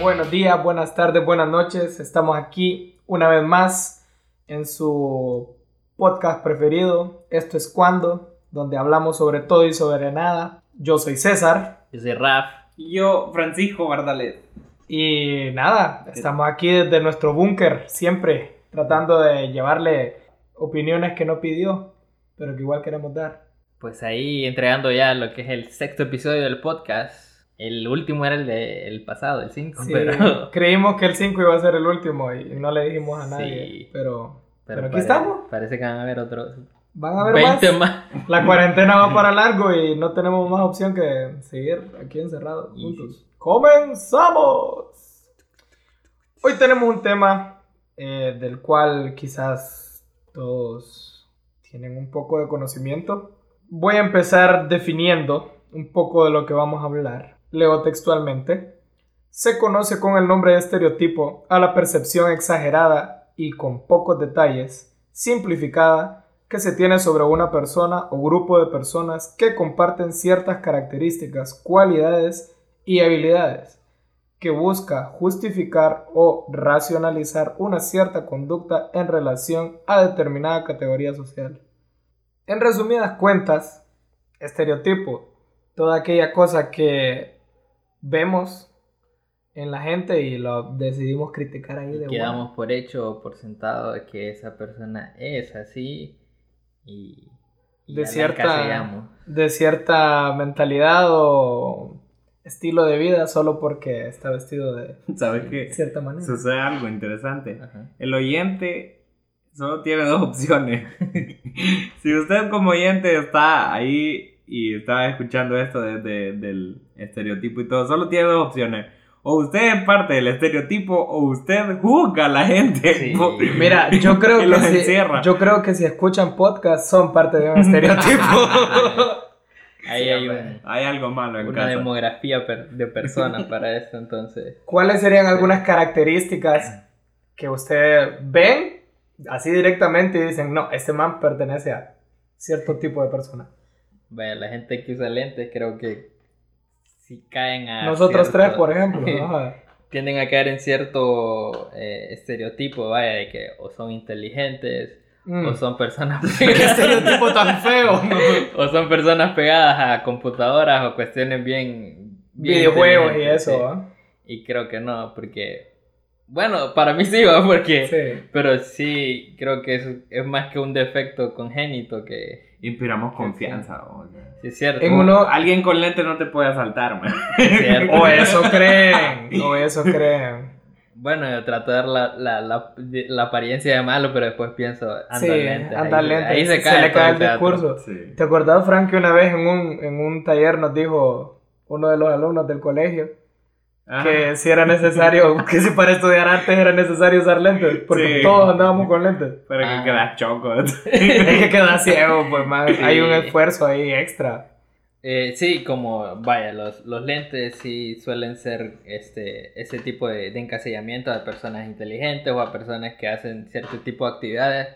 Buenos días, buenas tardes, buenas noches. Estamos aquí una vez más en su podcast preferido. Esto es Cuando, donde hablamos sobre todo y sobre nada. Yo soy César. Yo soy Raf. Y yo, Francisco Bardalet. Y nada, estamos aquí desde nuestro búnker, siempre tratando de llevarle opiniones que no pidió, pero que igual queremos dar. Pues ahí entregando ya lo que es el sexto episodio del podcast. El último era el del pasado, el 5, Sí, pero... creímos que el 5 iba a ser el último y no le dijimos a nadie, Sí. pero, pero, aquí pare- estamos. Parece que van a haber otros Van a haber 20 más. más. La cuarentena va para largo y no tenemos más opción que seguir aquí encerrados Y juntos. ¡Comenzamos! Hoy tenemos un tema eh, del cual quizás todos tienen un poco de conocimiento. Voy a empezar definiendo un poco de lo que vamos a hablar. Leo textualmente. Se conoce con el nombre de estereotipo a la percepción exagerada y con pocos detalles, simplificada, que se tiene sobre una persona o grupo de personas que comparten ciertas características, cualidades y habilidades, que busca justificar o racionalizar una cierta conducta en relación a determinada categoría social. En resumidas cuentas, estereotipo, toda aquella cosa que vemos en la gente y lo decidimos criticar ahí de Y quedamos por hecho o por sentado de que esa persona es así y, y De cierta- de cierta mentalidad o estilo de vida solo porque está vestido de ¿Sabes qué? cierta manera. Sucede algo interesante. Ajá. El oyente solo tiene dos opciones. si usted como oyente está ahí y está escuchando esto desde del estereotipo y todo, solo tiene dos opciones. O usted es parte del estereotipo o usted juzga a la gente. Sí. Mira, yo creo, que si, encierra. yo creo que si escuchan podcast son parte de un estereotipo. Ahí hay un- Hay algo malo en una casa. demografía per- de personas para esto, entonces. ¿Cuáles serían algunas características que ustedes ven así directamente y dicen, no, este man pertenece a cierto tipo de persona? Vaya, la gente que usa lentes creo que si caen a... Nosotros cierto- tres, por ejemplo. ajá. tienden a caer en cierto eh, estereotipo, vaya, de que o son inteligentes, Mm. o son personas ¿Qué estereotipo tan feo? o son personas pegadas a computadoras o cuestiones bien... bien Videojuegos y eso, sí. ¿ah? Y creo que no, porque... Bueno, para mí sí va, porque... Sí. Pero sí, creo que es, es más que un defecto congénito que... Inspiramos confianza. o- Sí, es cierto. En uno- Alguien con lente no te puede asaltar, man. Es cierto. O eso creen, o eso creen. Bueno, yo trato de dar la, la, la, la apariencia de malo, pero después pienso, anda Sí, lente. anda ahí, lente. Ahí se se, cae le cae el teatro. discurso. Sí. ¿Te acordás, Frank, que una vez en un, en un taller nos dijo uno de los alumnos del colegio Ajá. que si era necesario, que si para estudiar artes era necesario usar lentes? Porque Sí. todos andábamos con lentes. Pero Ah. que quedas choco. Es que queda ciego, pues, man. Sí. Hay un esfuerzo ahí extra. Eh, sí, como, vaya, los, los lentes sí suelen ser este, ese tipo de, de encasillamiento a personas inteligentes o a personas que hacen cierto tipo de actividades,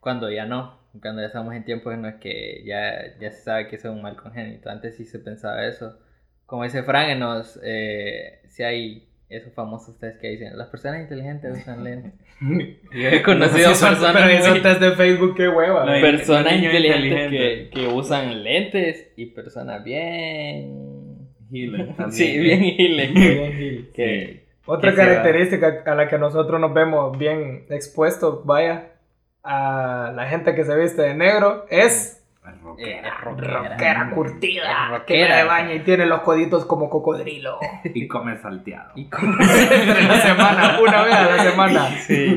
cuando ya no, cuando ya estamos en tiempos en los que ya, ya se sabe que es un mal congénito. Antes sí se pensaba eso. Como dice Frank, en los, eh, si hay esos famosos test que dicen, las personas inteligentes usan lentes. Yo he conocido Sí, son- personas Pero esos test de Facebook, qué hueva. No, personas inteligentes que, inteligente. que usan lentes y personas bien... También. Sí, bien giles. Bien, que, Otra que característica a la que nosotros nos vemos bien expuestos, vaya, a la gente que se viste de negro es Es eh, rockera. es rockera. rockera curtida, Es que rockera. se baña y tiene los coditos como cocodrilo. Y come salteado. Y Entre la semana, una vez a la semana. sí.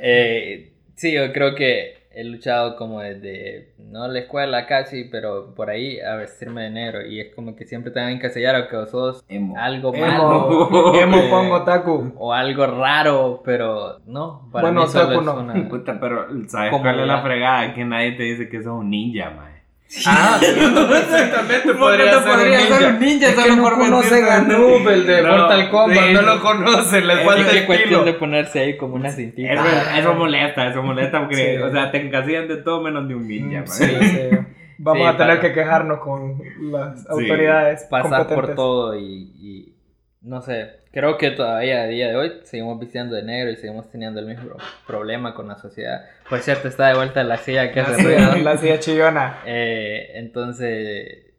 Eh, sí, yo creo que he luchado como desde, no la escuela casi, pero por ahí a vestirme de negro. Y es como que siempre te van a encasillar o que sos Emo. algo malo. Emo, emo Eh, pongo taku. O algo raro, pero no. Para Bueno, mí solo otaku es no. una- Puta, pero ¿sabes cuál es la- la fregada? Que nadie te dice que sos un ninja, man. Ah, exactamente, podría te ser podría un ser ninja. un ninja Es que solo no por a Noob, el de No, Mortal Kombat, sí. no lo conocen, les Es falta que cuestión de ponerse ahí como una cintita. Eso, eso molesta, eso molesta porque, Sí. o sea, te encasillan de todo menos de un ninja. Sí, sí. Vamos Sí, a tener para- que quejarnos con las autoridades pasar por todo y, y, no sé, creo que todavía a día de hoy seguimos vistiendo de negro y seguimos teniendo el mismo problema con la sociedad. Por cierto, está de vuelta la silla que se silla, la silla chillona. Eh, entonces,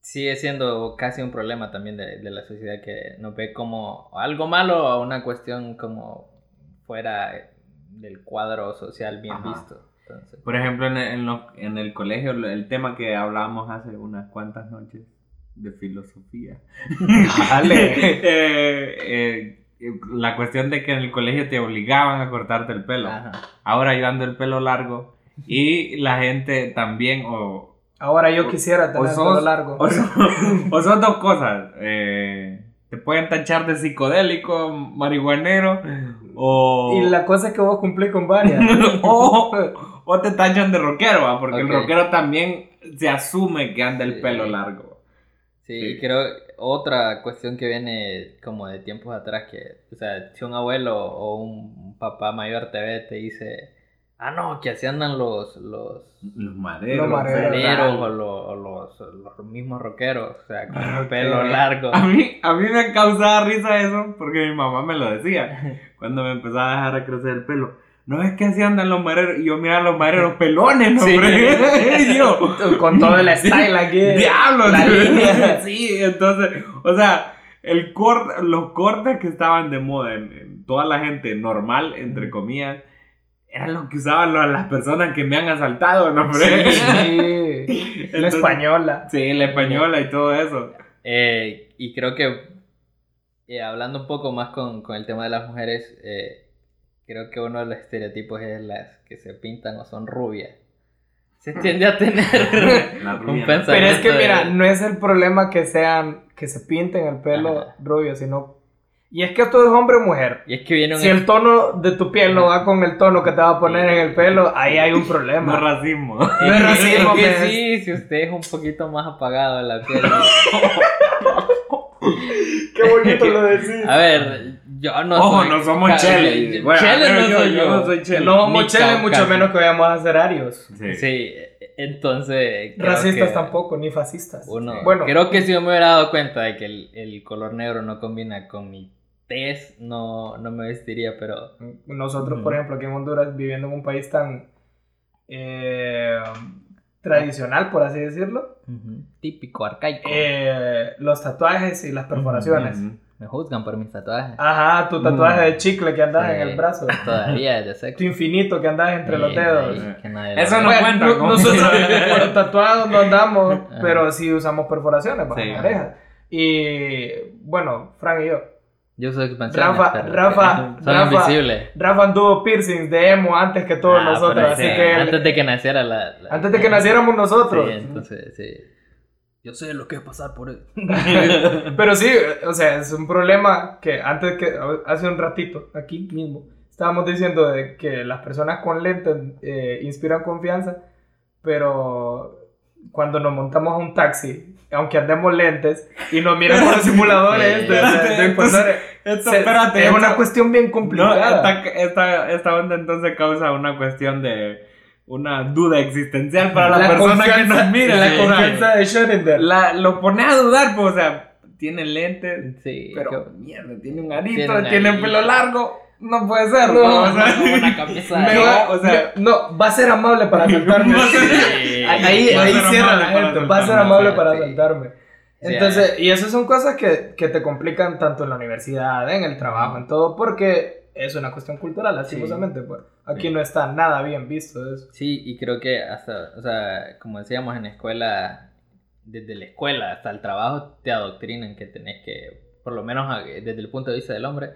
sigue siendo casi un problema también de, de la sociedad que nos ve como algo malo o una cuestión como fuera del cuadro social bien Ajá. visto. Entonces, Por ejemplo, en el, en lo- en el colegio, el tema que hablábamos hace unas cuantas noches de filosofía. Dale. Eh, eh, la cuestión de que en el colegio te obligaban a cortarte el pelo. ajá. Ahora yo ando el pelo largo. Y la gente también, o, Ahora yo quisiera tener o el sos, pelo largo. o son, o son dos cosas. eh, te pueden tachar de psicodélico, marihuanero, o, Y la cosa es que vos cumplís con varias. o, o te tachan de rockero, ¿va? porque Ok. el rockero también se asume que anda el pelo largo. Sí, creo otra cuestión que viene como de tiempos atrás que, o sea, si un abuelo o un papá mayor te ve te dice, ah no, que así andan los los Los maderos. Los o, lo- o los, los mismos rockeros, o sea, con Ah, el pelo largo. A mí, a mí me causaba risa eso porque mi mamá me lo decía cuando me empezaba a dejar a crecer el pelo. No es que así andan los mareros. Y yo miraba a los mareros pelones, ¿no, Sí. hombre? yo, con todo el style aquí. ¡Diablos! La línea. sí, entonces, o sea, el cor- los cortes que estaban de moda en, en toda la gente normal, entre comillas, eran los que usaban las personas que me han asaltado, ¿no, hombre? Sí. La Entonces- española. Sí, la española y todo eso. Eh, y creo que eh, hablando un poco más con, con el tema de las mujeres, eh, creo que uno de los estereotipos es las que se pintan o son rubias. Se tiende a tener La un pensamiento. Pero es que de- mira, no es el problema que sean, que se pinten el pelo Ajá. rubio, sino... Y es que esto es hombre o mujer. Y es que viene un Si el tono de tu piel no va con el tono que te va a poner en el pelo, ahí hay un No es problema. racismo. No es racismo, Es que pues. sí, si usted es un poquito más apagado de la piel. Qué bonito lo decís. A ver, yo no Ojo, soy. no somos Chele. Bueno, Chele yo- no yo- soy yo yo. no soy Chele. No, Ni Mochele, mucho menos que vayamos a ser arios. Sí. Sí, entonces. Racistas que tampoco, ni fascistas. Uno, Bueno, creo que si yo me hubiera dado cuenta de que el, el color negro no combina con mi tez, no, no me vestiría, pero. nosotros, por ejemplo, aquí en Honduras, viviendo en un país tan eh, tradicional, por así decirlo, Típico, arcaico. eh, los tatuajes y las perforaciones. Ujú. Me juzgan por mis tatuajes. Ajá, tu tatuaje Mm. de chicle que andas Sí. en el brazo. Todavía es de Tu infinito que andas entre los Sí, dedos. ahí, que nadie lo Eso no Bueno, cuenta, no- ¿no? Nosotros bueno, tatuados no andamos, Ajá. pero sí usamos perforaciones para Sí. parejas. Y bueno, Frank y yo. Yo soy expansión. Rafa- Rafa- Son Rafa- invisibles. Rafa anduvo piercings de emo antes que todos Ah, nosotros, así sí, que Antes de que naciera la. la- antes de que naciéramos nosotros. Sí, entonces, sí. Yo sé lo que es pasar por eso. Pero sí, o sea, es un problema que antes que hace un ratito, aquí mismo, estábamos diciendo de que las personas con lentes eh, inspiran confianza, pero cuando nos montamos a un taxi, aunque andemos lentes y nos miran con los simuladores Sí. de, de- de impulsores, Esto, se- espérate. es una esto- cuestión bien No, complicada. esta, esta, esta onda entonces causa una cuestión de una duda existencial para la, persona que nos mira. la confianza de Schrödinger. la- lo pone a dudar, pues, o sea, tiene lentes, Sí. pero que- mierda, tiene un arito, Tiene pelo largo, no puede ser, No, ¿no? O sea, una camisa Me va- o sea- no, va a ser amable para saltarme. Sí. Ahí, ahí cierra la gente, va a ser amable para sí. saltarme. Sí, Entonces, y esas son cosas que, que te complican tanto en la universidad, en el trabajo, en todo, porque es una cuestión cultural, lastimosamente. Pues. Aquí Sí. no está nada bien visto eso. Sí, y creo que hasta, o sea, como decíamos en la escuela, desde la escuela hasta el trabajo te adoctrinan que tenés que, por lo menos desde el punto de vista del hombre,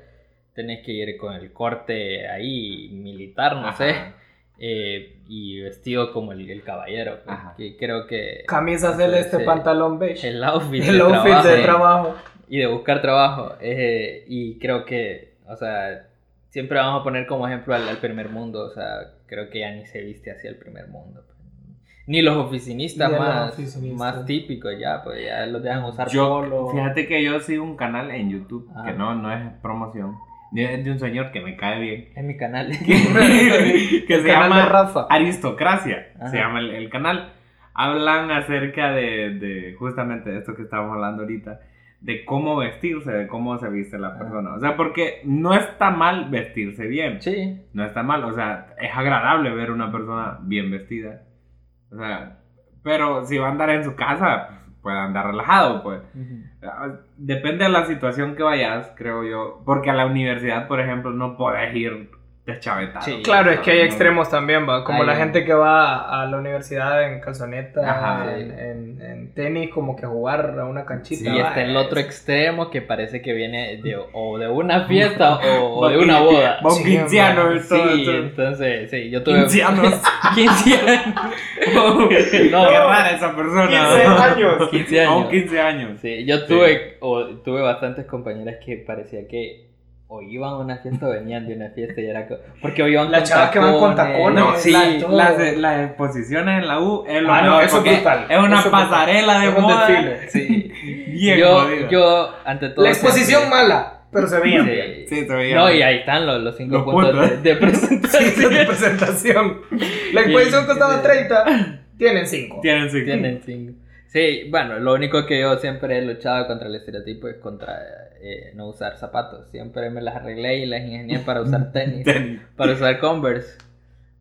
tenés que ir con el corte ahí militar, no sé, Ajá. eh, y vestido como el, el caballero. pues, Ajá. que creo que Camisa celeste, Sí. pantalón beige. el outfit, El de outfit trabajo, de trabajo. y de buscar trabajo. eh, y creo que, o sea, siempre vamos a poner como ejemplo al, al primer mundo. O sea, creo que ya ni se viste hacia el primer mundo. pues. Ni los oficinistas Ni a los más, oficinistas. más típicos ya, pues ya los dejan usar Yo, polo. fíjate que yo sigo un canal en YouTube, Ajá. que no, no es promoción, es de un señor que me cae bien, Es mi canal. que se Canal de llama Rafa. Aristocracia, Ajá. se llama el, el canal. Hablan acerca de, de justamente de esto que estábamos hablando ahorita, de cómo vestirse, de cómo se viste la persona. O sea, porque no está mal vestirse bien. Sí. No está mal, o sea, es agradable ver una persona bien vestida. O sea, pero si va a andar en su casa, puede andar relajado, pues. Ah, Depende de la situación que vayas, creo yo. Porque a la universidad, por ejemplo, no puedes ir deschavetado. Sí. Claro, es que hay extremos también, va. Como Hay- la gente que va a la universidad en calzoneta, Ajá. en, en- en tenis, como que a jugar a una canchita. Y va, está el otro extremo que parece que viene de, o de una fiesta o, o de una boda. Va un Sí, quinceano y todo. Sí, todo. entonces, sí, yo tuve... Quinceanos. 15 años. No, Qué rara esa persona. 15 años. 15 A un años. 15 años. Sí, yo tuve, o, tuve bastantes compañeras que parecía que o iban a una fiesta o venían de una fiesta y era porque o iban Las con chavas que van con tacones, No, sí. Las, las exposiciones en la U es lo Ah, no, eso es brutal. Es una Eso es brutal. pasarela de Es un moda. desfile. Sí. Bien yo, yo, ante todo. La exposición siempre- mala, pero se veía bien. Sí. Sí, se veía No, bien. y ahí están los, los cinco Los puntos, puntos. de, de presentación. Sí, de presentación. La exposición costaba sí. 30, tienen 5. Tienen sí. Tienen cinco. Sí, bueno, lo único que yo siempre he luchado contra el estereotipo es contra eh, no usar zapatos. Siempre me las arreglé y las ingenié para usar tenis, Tenis. para usar Converse.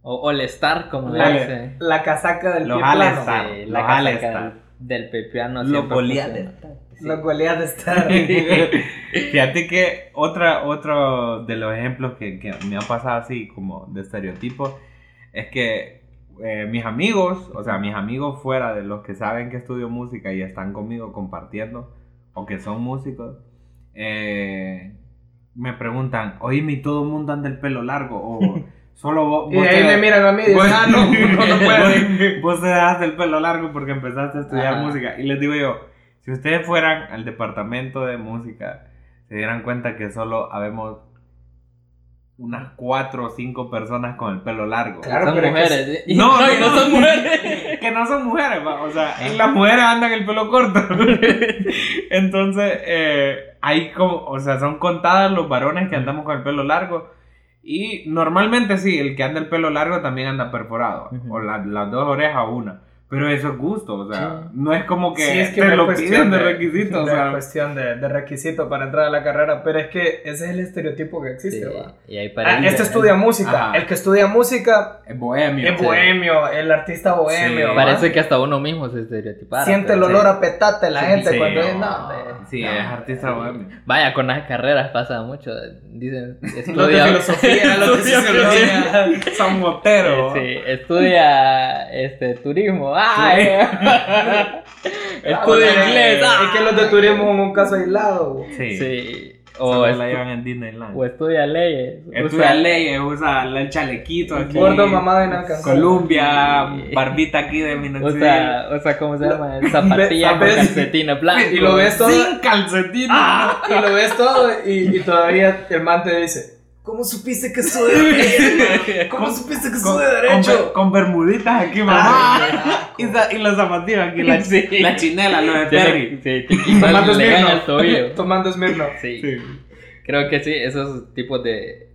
O All Star, como le La, dicen. la casaca del Los pie All plano. Star. Sí, los la casaca All-Star. del, del pepiano. Los Goliath. Star. Sí. Los estar. Fíjate que otra, otro de los ejemplos que, que me ha pasado así como de estereotipo es que eh, mis amigos, o sea, mis amigos fuera de los que saben que estudio música y están conmigo compartiendo o que son músicos, eh, me preguntan, oíme, ¿y todo el mundo anda el pelo largo? O solo vos... Y vos ahí te- me miran a mí y dicen, vos- ah, no, no, no vos, vos te dejaste el pelo largo porque empezaste a estudiar Ajá. música. Y les digo yo, si ustedes fueran al departamento de música, se dieran cuenta que solo habemos unas cuatro o cinco personas con el pelo largo. Claro, son pero es que mujeres. y- No, no, y no, no son mujeres. que no son mujeres, va, o sea, y las mujeres andan el pelo corto. Entonces, eh, hay como, o sea, son contadas los varones que andamos con el pelo largo. Y normalmente sí, el que anda el pelo largo también anda perforado. O la- las dos orejas o una. Pero eso es gusto, o sea, Sí. no es como que, Sí, es que te lo cuestión piden de requisito, o no sea. es cuestión de, de requisito para entrar a la carrera, pero es que ese es el estereotipo que existe, Sí, va. y ahí Ah, parece- este estudia música, Ajá. el que estudia música Es bohemio. es bohemio, el artista bohemio. Parece que hasta uno mismo se estereotipara. siente el olor a petate la Sí, gente sí, cuando es, no. Sí, No, es artista sí. bohemio. Vaya, con las carreras pasa mucho. Dicen, de estudia. filosofía, los de. Son moteros. Sí, estudia este, turismo. ¡Ay! estudia Ah, inglés. Es ¡ah! que los de turismo son un caso aislado. Sí. Sí. O O, la llevan en Disneyland. o estudia leyes. Estudia Usa- leyes, usa el chalequito aquí. Gordo no alcanzado. Columbia, Sí. barbita aquí de minoxidil. Usa, usa, ¿cómo se llama? Zapatillas con ¿Sabes? calcetines blancos. Y lo ves todo. Sin calcetines. Y lo ves todo y, y todavía el man te dice, ¿cómo supiste que soy de derecho? ¿Cómo supiste que soy de Con, derecho? con bermuditas aquí, mamá. Ah, y, y los zapatillos aquí, la, Sí. la chinela, los de Terry. Tiene- sí, quitan- Tomando tobillo. Tomando Smirnoff. Sí. Sí. Creo que sí, esos tipos de.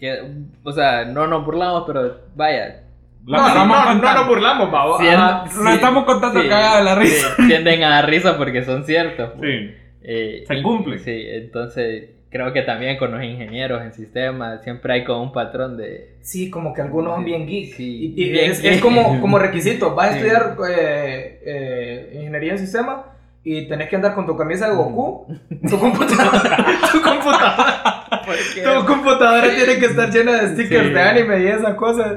Que, o sea, no nos burlamos, pero vaya. La No, no, no, no nos burlamos, babo. Lo estamos contando sí, cagado de la risa. sí, tienden a dar risa porque son ciertos. Sí. Eh, Se cumple. Sí, entonces creo que también con los ingenieros en sistemas siempre hay como un patrón de. Sí, como que algunos son bien geek. Sí, y, y bien es, geek. es como, como requisito. Vas a Sí. estudiar eh, eh, ingeniería en sistema y tenés que andar con tu camisa de Goku. Tu computadora. tu computadora. Tu computadora tiene que estar llena de stickers Sí. de anime y esas cosas.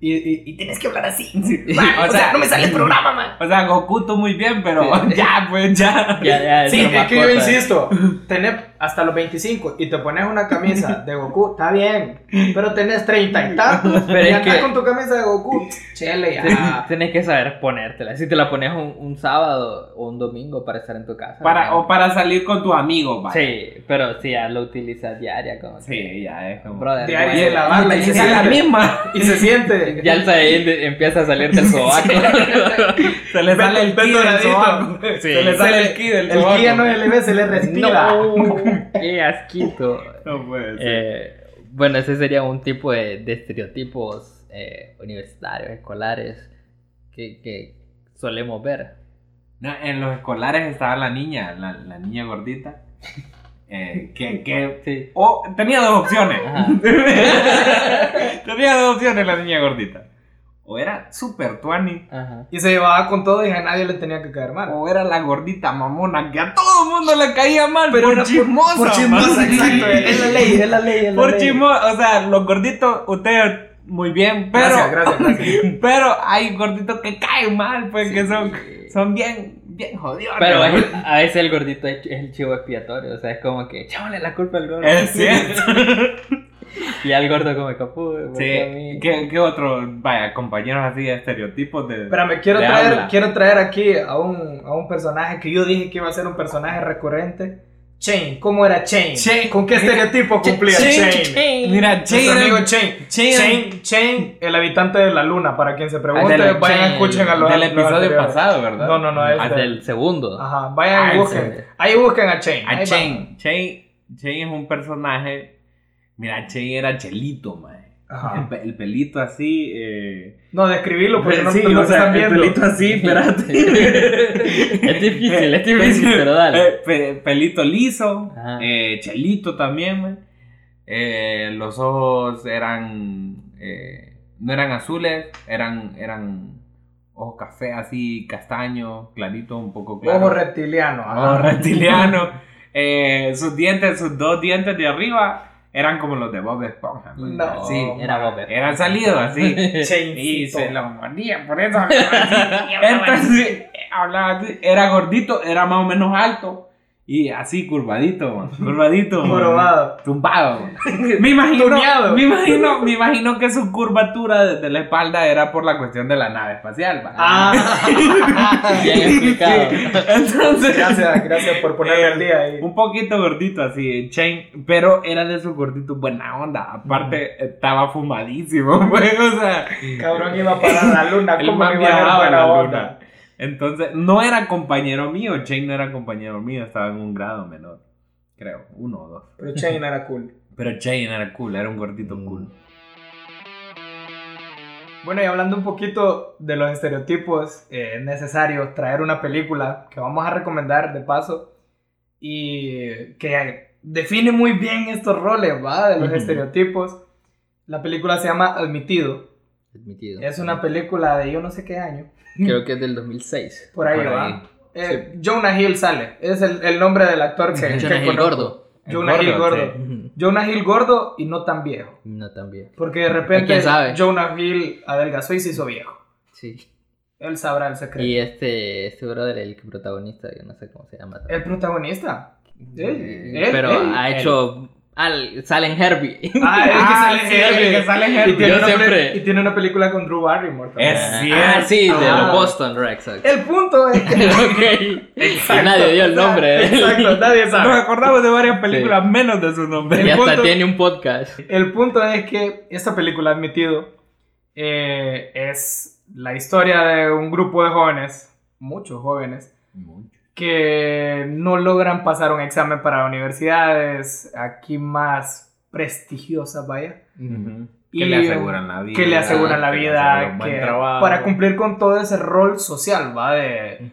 Y, y, y tienes que hablar así. Sí. Man, O o, sea, sea, no me sale el programa, man. O sea, Goku tú muy bien, pero Sí. ya, pues ya. Ya, ya, Sí, es que yo insisto, tener hasta los 25 y te pones una camisa de Goku, está bien, pero tenés 30 y tantos Pero y es andás que- con tu camisa de Goku, chele ya. Tienes que saber ponértela. Si te la pones un, un sábado o un domingo para estar en tu casa. Para, o para salir con tus amigos, vaya. Sí, pero si ya lo utilizas diaria, como que- Sí, ya es como. Brother, Diario bueno, de lavarla y Y se es la siente. misma. Y se siente. Ya el empieza a salir del sobaco. Se le sale el ki del sobaco. Sí. Se le sale el ki del El sobaco. ki ya no se le ve, se le respira. no, qué asquito. No puede ser. Eh, bueno, ese sería un tipo de, de estereotipos eh, universitarios, escolares, que, que solemos ver. No, en los escolares estaba la niña, la, la niña gordita. eh, que, que Sí. o- tenía dos opciones. Tenía dos opciones la niña gordita. O era super tuani. Ajá. Y se llevaba con todo y a nadie le tenía que caer mal. O era la gordita mamona que a todo el mundo le caía mal. Pero por era chismosa. Por chismosa, exacto. Es la ley, es la ley, es la Por chismosa. O sea, los gorditos, ustedes muy bien. Pero, Gracias, gracias, gracias. pero hay gorditos que caen mal, pues que son, Sí. son bien, bien jodidos. Pero es- a veces el gordito es es el chivo expiatorio, o sea, es como que echámosle la culpa al gordo. Es cierto. Y al gordo como capú. Sí, ¿Qué, qué otro, vaya, compañeros así de estereotipos de... Espérame, quiero de traer, habla? quiero traer aquí a un, a un personaje que yo dije que iba a ser un personaje recurrente. Chain, ¿cómo era Chain? Chain. ¿Con qué estereotipo cumplía Chain, Chain? Mira, Nuestro Chain, amigo Chain. Chain- Chain, Chain, el habitante de la luna, para quien se pregunte, Ah, del- vayan Chain, escuchen a los del episodio pasado, ¿verdad? No, no, no, es Hasta de- el segundo. Ajá, vayan Ah, y busquen. Ahí busquen a Chain. A Chain. Chain. Chain es un personaje... Mira, Chain era chelito. Ajá. El, pe- el pelito así... Eh... No, describirlo porque no, sí, no o se sea, están el viendo. pelito así, espérate. es difícil, es difícil, pero dale. Eh, pe- pelito liso, eh, chelito también, man. Eh, los ojos eran, eh, no eran azules, eran, eran ojos café así, castaño, clarito, un poco claro. Ojo reptiliano. ajá. Ojos reptiliano. Eh, sus dientes, sus dos dientes de arriba eran como los de Bob Esponja. man. No. Así, Era Bob. eran salidos así. Y se lo mordía, por eso. Entonces, hablaba así, era gordito, era más o menos alto. Y así curvadito, man, curvadito. Jorobado. Tumbado. man. Me imagino, me imagino, me imagino que su curvatura desde la espalda era por la cuestión de la nave espacial. man. Ah, Bien explicado. Entonces, gracias, gracias por ponerme al día ahí. un poquito gordito así, Chain, pero era de esos gorditos buena onda. Aparte, estaba fumadísimo, pues, o sea. Cabrón iba para la luna, El ¿cómo iba a buena la onda? luna. Entonces, no era compañero mío, Chain no era compañero mío, estaba en un grado menor, creo, uno o dos. Pero Chain era cool. Pero Chain era cool, era un gordito cool. Bueno, y hablando un poquito de los estereotipos, eh, es necesario traer una película que vamos a recomendar de paso y que define muy bien estos roles, ¿va? De los estereotipos. La película se llama Admitido. Admitido. Es una película de yo no sé qué año. Creo que es del 2006. Por ahí Por va. Eh, Jonah Hill sale. Es el, el nombre del actor que, que Jonah Hill conozco. gordo. Jonah Hill gordo. sí. Jonah Hill gordo y no tan viejo. No tan bien. Porque de repente ¿Quién sabe? Jonah Hill adelgazó y se hizo viejo. Sí. Él sabrá el secreto. Y este, este brother, el protagonista, yo no sé cómo se llama. El protagonista. Él, él, pero él, ha hecho. Al, salen Herbie. Ah, el que Ah, sale sí, Herbie. el que sale Y tiene, Yo una siempre- peli- y tiene una película con Drew Barrymore. también. Es Ah, cierto. sí, de Ah. los Boston Red. El punto es que. ok. Y nadie dio el nombre de él. Exacto, nadie Nos sabe. acordamos de varias películas menos de su nombre. Y El hasta punto- tiene un podcast. El punto es que esta película, admitido, eh, es la historia de un grupo de jóvenes, muchos jóvenes, que no logran pasar un examen para universidades aquí más prestigiosas, vaya. Y, Que le aseguran la vida. que le aseguran la vida, que- para cumplir con todo ese rol social, va de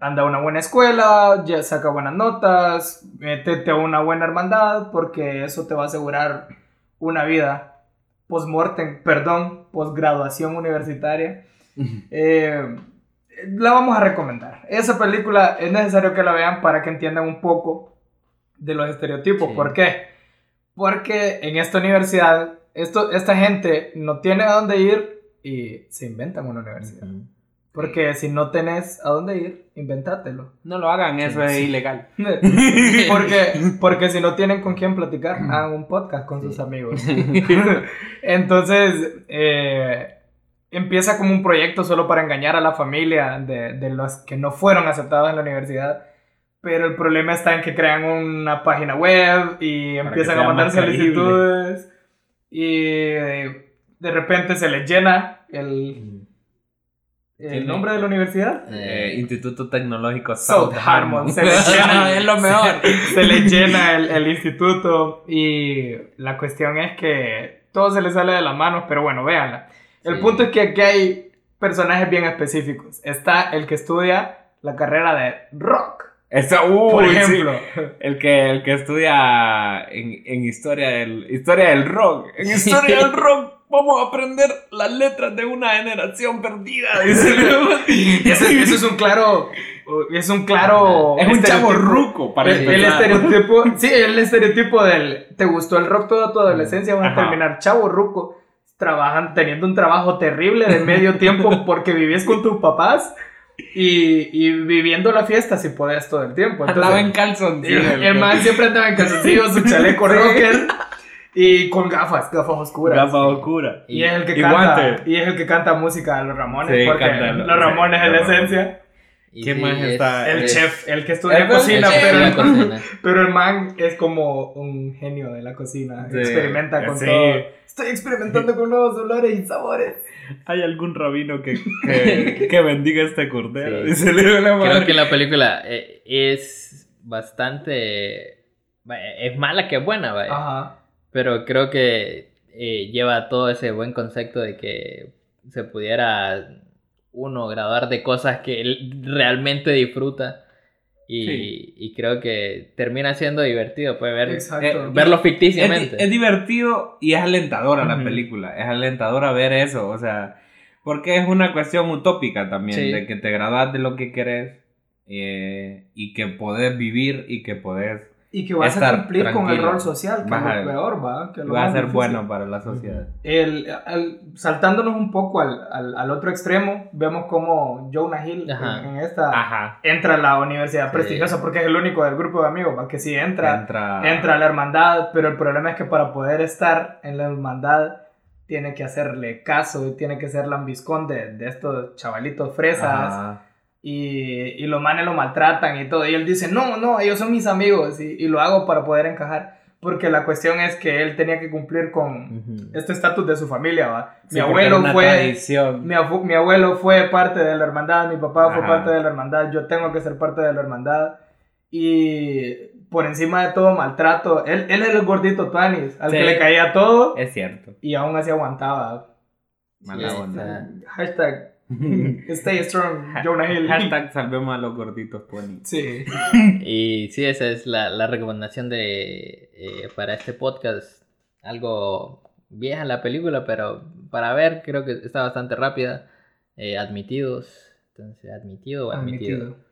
anda a una buena escuela, ya saca buenas notas, métete a una buena hermandad, porque eso te va a asegurar una vida post-mortem, perdón, posgraduación universitaria. Eh, la vamos a recomendar. Esa película es necesario que la vean para que entiendan un poco de los estereotipos. Sí. ¿Por qué? Porque en esta universidad, esto, esta gente no tiene a dónde ir y se inventan una universidad. Porque si no tenés a dónde ir, inventátelo. No lo hagan, eso es ilegal. porque, porque si no tienen con quién platicar, hagan un podcast con sus amigos. Entonces, eh, empieza como un proyecto solo para engañar a la familia de, de los que no fueron aceptados en la universidad. Pero el problema está en que crean una página web y empiezan a mandar solicitudes. Y de repente se les llena el, el nombre de la universidad. Eh, Instituto Tecnológico South South Harmon. Harmon. Se les llena, es lo mejor. Se les llena el, el instituto y la cuestión es que todo se les sale de las manos, pero bueno, véanla. El Sí. punto es que aquí hay personajes bien específicos. Está el que estudia la carrera de rock. Esa, uy, Por sí. ejemplo. El que, el que estudia en, en historia, del, historia del rock. En historia del rock vamos a aprender las letras de una generación perdida. Ese, ese es un claro. Es un claro. Es un chavo ruco para El, el estereotipo, sí, el estereotipo del te gustó el rock toda tu adolescencia, vas a terminar chavo ruco, trabajan, teniendo un trabajo terrible de medio tiempo porque vivís con tus papás y, y viviendo la fiesta si podés todo el tiempo. Andaba en Entonces, calzoncillos. el, el man siempre andaba en calzoncillos, su chaleco rocker y con gafas, gafas oscuras. Gafa oscura. Y es el que Y canta, guante. y es el que canta música de los Ramones, Sí, porque canta los Ramones sí, es la esencia. Y ¿Qué sí, más es- está? El es- chef, el que estudia El- cocina, el pero el, cocina. pero el man es como un genio de la cocina. Sí, Experimenta con sí. todo. Estoy experimentando con nuevos olores y sabores. ¿Hay algún rabino que, que, que bendiga este cordero? Sí. Dice Leo la madre. Creo que la película eh, es bastante. Es mala que buena, vaya. Ajá. Pero creo que eh, lleva todo ese buen concepto de que se pudiera uno graduar de cosas que él realmente disfruta. Y, Sí. y creo que termina siendo divertido, puede ver, eh, verlo ficticiamente. es divertido y es alentadora la Ujú. película. Es alentadora ver eso, o sea, porque es una cuestión utópica también, Sí. de que te gradas de lo que querés eh, y que podés vivir y que podés Y que vas a Estar cumplir con el rol social, que Vas es a- lo peor, ¿va? Que lo va a ser difícil. bueno para la sociedad. El, al- saltándonos un poco al, al, al otro extremo, vemos como Jonah Hill en, en esta Ajá. entra a la universidad Sí. prestigiosa porque es el único del grupo de amigos ¿va? que sí entra. Entra, entra a la hermandad, pero el problema es que para poder estar en la hermandad tiene que hacerle caso y tiene que ser lambiscón de, de estos chavalitos fresas Ajá. Y, y los manes lo maltratan y todo. Y él dice, no, no, ellos son mis amigos y, y lo hago para poder encajar. Porque la cuestión es que él tenía que cumplir con Ujú. este estatus de su familia, ¿va? Sí, mi abuelo fue... Mi, mi abuelo fue parte de la hermandad, mi papá fue Ajá. parte de la hermandad, yo tengo que ser parte de la hermandad. Y por encima de todo maltrato, él, él era el gordito Tuanis, al Sí. que le caía todo Es cierto. y aún así aguantaba. Mala Sí, Hashtag Stay strong, Jonah Hill. Hashtag salvemos a los gorditos, Tony. Sí. Y sí, esa es la, la recomendación de eh, para este podcast. Algo vieja la película, pero para ver creo que está bastante rápida. Eh, admitidos. Entonces, admitido o admitido. Admitido.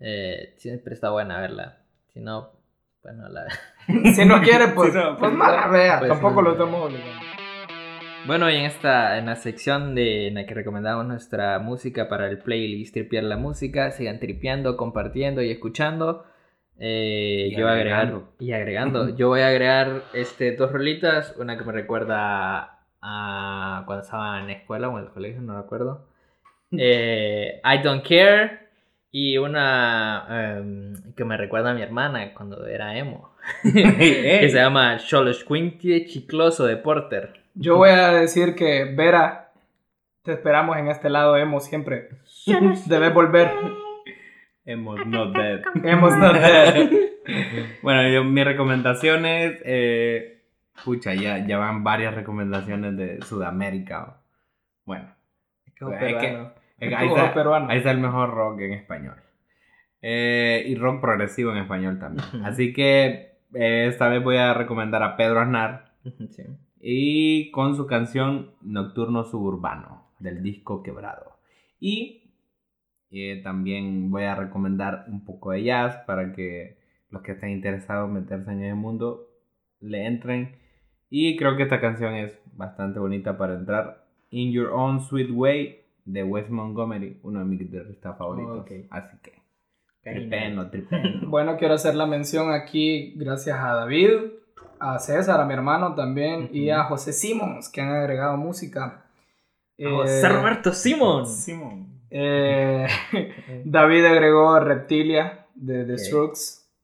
Eh, siempre está buena verla. Si no, bueno, la... Si no quiere, pues, Si no, pues pues, mala vea, pues, tampoco no. lo estamos obligando. Bueno, y en esta, en la sección de, en la que recomendamos nuestra música para el playlist Tripear la Música, sigan tripeando, compartiendo y escuchando. Eh, Y yo voy a agregar agregando. y agregando. yo voy a agregar este, dos rolitas, una que me recuerda a cuando estaba en la escuela o en el colegio, no recuerdo. Eh, I Don't Care y una em, que me recuerda a mi hermana cuando era emo, que se llama Xoloscuintie Chicloso de Porter. Yo voy a decir que Vera, te esperamos en este lado emo siempre. Debes volver. Hemos not dead. Hemos not dead. bueno, yo, mis recomendaciones. Eh, pucha, ya, ya van varias recomendaciones de Sudamérica. Bueno, Es que- es que Es ahí, está, peruano. ahí está el mejor rock en español. Eh, y rock progresivo en español también. Así que eh, esta vez voy a recomendar a Pedro Aznar. Sí. Y con su canción Nocturno Suburbano del disco Quebrado. Y eh, también voy a recomendar un poco de jazz para que los que estén interesados en meterse en ese mundo le entren. Y creo que esta canción es bastante bonita para entrar. In Your Own Sweet Way de Wes Montgomery, uno de mis guitarristas favoritos. Así que tripeno, tripeno. Bueno, quiero hacer la mención aquí gracias a David, a César, a mi hermano también, y a José Simons, que han agregado música. Eh, José Roberto Simon. Simón. eh, David agregó Reptilia de The Ok. Strokes.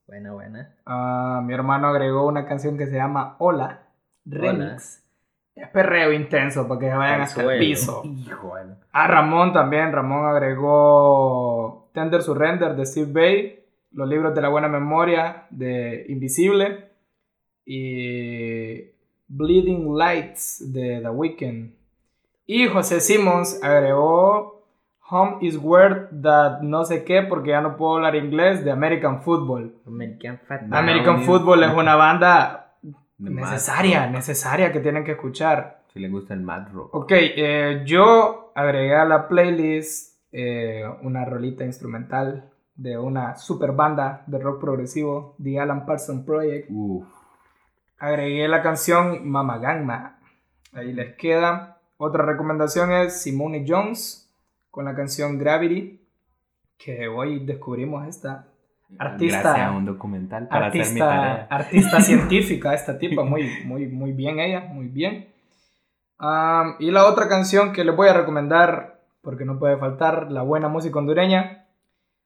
Buena, buena. Ah, mi hermano agregó una canción que se llama Hola, Hola. Remix. Es perreo intenso para que se vayan hasta el piso. Híjole. A Ramón también, Ramón agregó Tender Surrender de Steve Bay, Los libros de la buena memoria de Invisible y Bleeding Lights de The Weeknd. Y José Simmons agregó Home is where that no sé qué, porque ya no puedo hablar inglés, de American Football. American Fat No, American Football es una banda necesaria, necesaria que tienen que escuchar. Si le gusta el Mad Rock. Ok, eh, yo agregué a la playlist eh, una rolita instrumental de una super banda de rock progresivo, The Alan Parsons Project. Uf. Agregué la canción Mama Gangma. Ahí les queda. Otra recomendación es Simone Jones con la canción Gravity, que hoy descubrimos esta Artista- Gracias a un documental para hacer mi artista, tarea. artista científica, esta tipa, muy, muy, muy bien ella, muy bien. Am, y la otra canción que les voy a recomendar, porque no puede faltar, la buena música hondureña,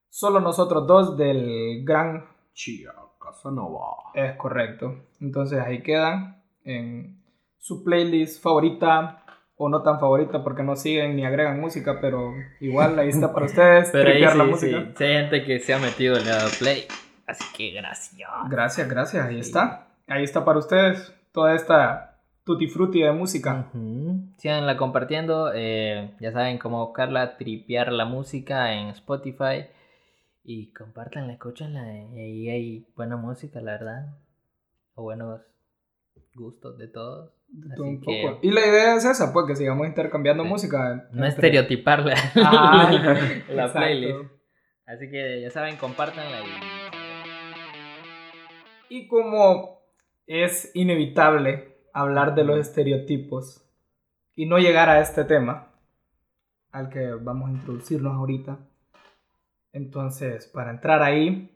solo nosotros dos del gran Chia Casanova. Es correcto. Entonces ahí quedan en su playlist favorita o no tan favorita porque no siguen ni agregan música, pero igual ahí está para ustedes. Pero ahí la música. sí, sí hay gente que se ha metido en el play. Así que gracias. Gracias, gracias. Ahí está. Ahí está para ustedes toda esta tutti frutti de música. Ujú. Síganla compartiendo. eh, ya saben cómo buscarla, tripear la música en Spotify. Y compártanla, escúchanla. eh, y ahí hay buena música, la verdad. O buenos gustos de todos. Así Un que poco. Y la idea es esa, pues que sigamos intercambiando Sí. música. no entre- estereotiparla Ah, la exacto. playlist. Así que ya saben, compártanla y Y como es inevitable hablar de los estereotipos y no llegar a este tema al que vamos a introducirnos ahorita, entonces para entrar ahí,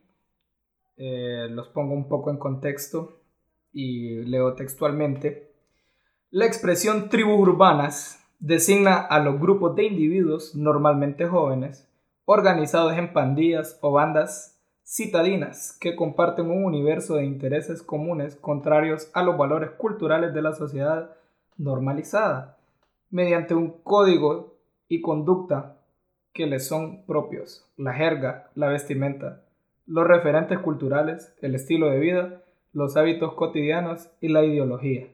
eh, los pongo un poco en contexto y leo textualmente. La expresión tribus urbanas designa a los grupos de individuos, normalmente jóvenes, organizados en pandillas o bandas citadinas que comparten un universo de intereses comunes contrarios a los valores culturales de la sociedad normalizada, mediante un código y conducta que les son propios, la jerga, la vestimenta, los referentes culturales, el estilo de vida, los hábitos cotidianos y la ideología.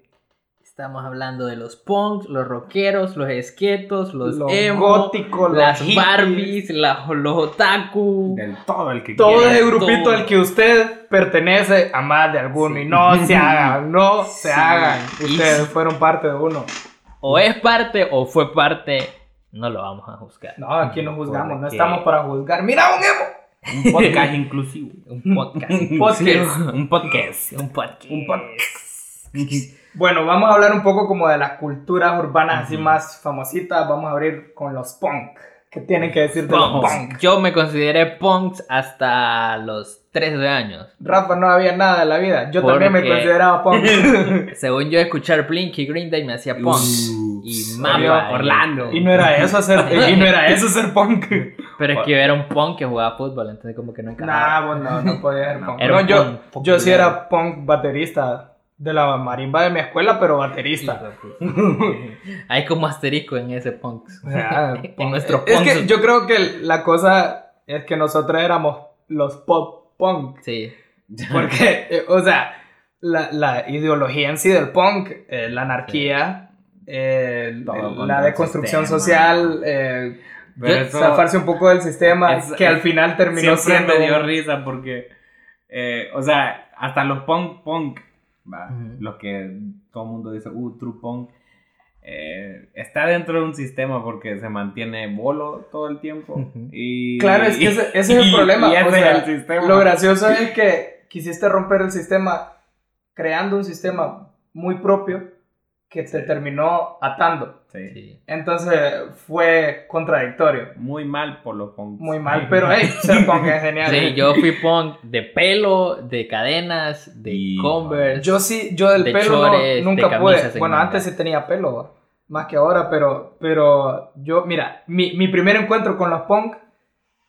estamos hablando de los punks, los rockeros, los esquetos, los, Los emo, góticos, los las hippies. Barbies, la- los otaku. Del todo el que Todo quiera. ese grupito todo. al que usted pertenece a más de alguno Sí. y no se hagan, no se hagan. Y Ustedes sí. fueron parte de uno. O es parte o fue parte, no lo vamos a juzgar. No, aquí no juzgamos, no estamos para juzgar. ¡Mira un emo! Un podcast inclusivo. Un podcast. Un podcast. Un podcast. Un podcast. Un podcast. Bueno, vamos a hablar un poco como de las culturas urbanas así más famositas. Vamos a abrir con los punk. ¿Qué tienen que decir de los Punks. punk? Yo me consideré punks hasta los 13 años. Rafa no había nada en la vida. Yo también me Porque- consideraba punk. Según yo, escuchar Blink y Green Day me hacía punk. Uh, y mapa. Orlando. y no era eso ser, y no era eso ser punk. Pero es que yo era un punk que jugaba fútbol, entonces como que no encajaba. Nah, bueno, no, no podía ser punk. Era No, un yo, punk yo sí era punk baterista de la marimba de mi escuela, pero baterista. Hay como asterisco en ese punk. O sea, en nuestro Es punk. que yo creo que la cosa es que nosotros éramos los pop punk. Sí. Porque, eh, o sea, la, la ideología en sí del punk, eh, la anarquía, eh, la deconstrucción social, eh, eso zafarse un poco del sistema, es- que al final terminó siempre siendo... me dio risa porque, o sea, hasta los punk punk, va, Ujú. los que todo el mundo dice, uh, true punk, eh, está dentro de un sistema porque se mantiene bolo todo el tiempo. Y, Claro, es que ese, ese es el problema. y o sea, el sistema. Lo gracioso es que quisiste romper el sistema creando un sistema muy propio que te terminó atando. Sí. Entonces fue contradictorio. Muy mal por los punk. Muy mal, pero hey, ser punk es genial. Sí, yo fui punk de pelo, de cadenas, de Y- Converse. Yo sí, yo del De pelo chores, de nunca camisas pude. en Bueno, antes sí tenía pelo, más que ahora, pero, pero yo, mira, mi, mi primer encuentro con los punk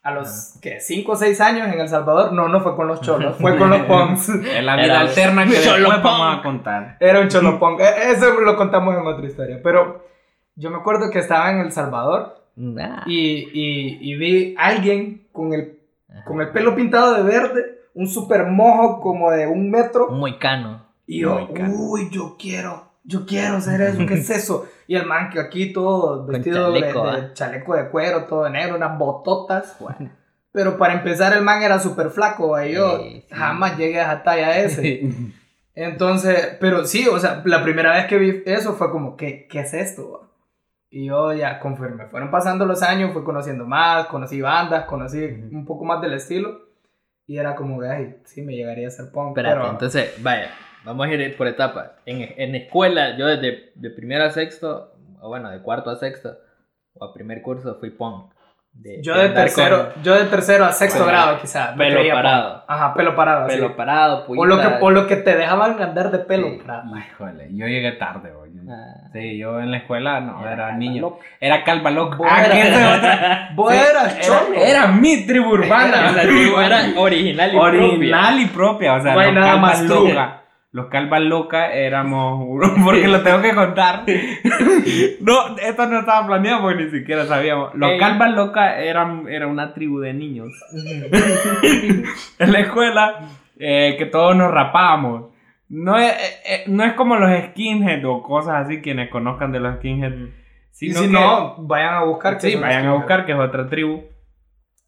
a los, ¿qué? 5 o 6 años en El Salvador, no, no fue con los cholos, fue con los punks. Es la vida Era alterna que cholo después vamos a contar. Era un cholo punk. E- Eso lo contamos en otra historia. Pero yo me acuerdo que estaba en El Salvador Ah. y, y, y vi a alguien con el, Ajá. con el pelo pintado de verde, un super mojo como de un metro. Muy cano. Y yo, uy, yo quiero, yo quiero hacer eso, ¿qué es eso? Y el man que aquí todo vestido de- chaleco, de, ¿ah? chaleco de cuero, todo de negro, unas bototas. Pero para empezar el man era súper flaco, y yo Sí, sí. jamás llegué a esa talla ese. Entonces, pero sí, o sea, la primera vez que vi eso fue como, ¿qué, qué es esto? Y yo ya, conforme fueron pasando los años, fui conociendo más, conocí bandas, conocí un poco más del estilo. Y era como ay, sí, me llegaría a ser punk. Espérate, pero... entonces, vaya, vamos a ir por etapas. En, en escuela, yo desde de primero a sexto, o bueno, de cuarto a sexto, o a primer curso, fui punk. De- Yo de tercero, yo de tercero a sexto Bueno, grado, quizás. pelo creía punk. parado. Ajá, pelo parado. con pelo sí. parado, o, lo que, o lo que te dejaban andar de pelo Sí. parado. Híjole, yo llegué tarde, güey. Ah. Sí, yo en la escuela no, era, calva niño. loca. Era calva loca. Vos Ah, otra. Vos Sí, eras era, cholo. era mi tribu urbana. La tribu era original y original y propia. O sea, No hay los nada más true. Los calvas locas éramos. Porque lo tengo que contar. No, esto no estaba planeado porque ni siquiera sabíamos. Los Ey. calvas locas eran era una tribu de niños. en la escuela eh, que todos nos rapábamos. No es, eh, eh, no es como los skinheads o cosas así, quienes conozcan de los skinheads. Sino si que- no, vayan a buscar. que sí, vayan a buscar, que es otra tribu.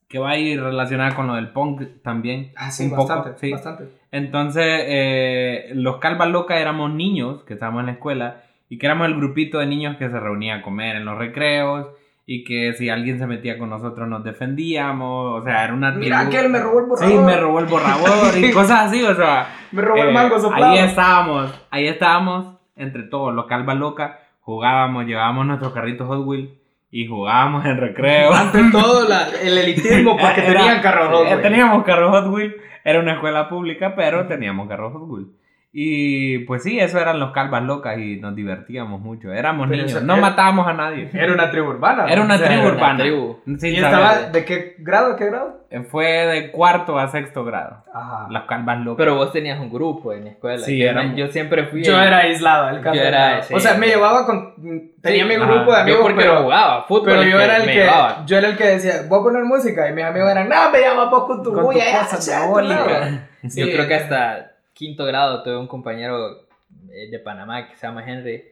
Que va a ir relacionada con lo del punk también. Ah, sí, un poco, bastante, sí. bastante. Entonces, eh, los calvas locas éramos niños que estábamos en la escuela y que éramos el grupito de niños que se reunía a comer en los recreos y que si alguien se metía con nosotros nos defendíamos, o sea, era una Mira, aquel me robó el borrador. Sí, me robó el borrador y cosas así, o sea, Me robó el eh, mango soplado. Ahí estábamos, ahí estábamos entre todos, los calvas locas, jugábamos, llevábamos nuestros carritos Hot Wheels y jugábamos en recreo. Ante todo la- el elitismo porque Era- tenían carros eh, Hot Wheels. Teníamos carros Hot Wheels, era una escuela pública, pero teníamos carros Hot Wheels. Y pues sí, eso eran los calvas locas y nos divertíamos mucho. Éramos Pero niños, no era- matábamos a nadie. Era una tribu urbana. Era una o sea, tribu era una urbana. tribu. Sin ¿Y saber. estaba de qué grado? ¿Qué grado? Eh, Fue de cuarto a sexto grado. Ajá. Las calvas locas. Pero vos tenías un grupo en la escuela. Sí, yo, éramos- yo siempre fui. Yo el- era aislado, el caso Yo de era ese- O sea, me llevaba con. Tenía Sí, mi ajá. grupo de Yo amigos, porque pero. jugaba fútbol. Pero yo era el que. llevaba. Yo era el que decía, voy a poner música. Y mis amigos eran, no, me llama vos con tu bulla. Sí, yo creo que hasta quinto grado tuve un compañero eh, de Panamá que se llama Henry,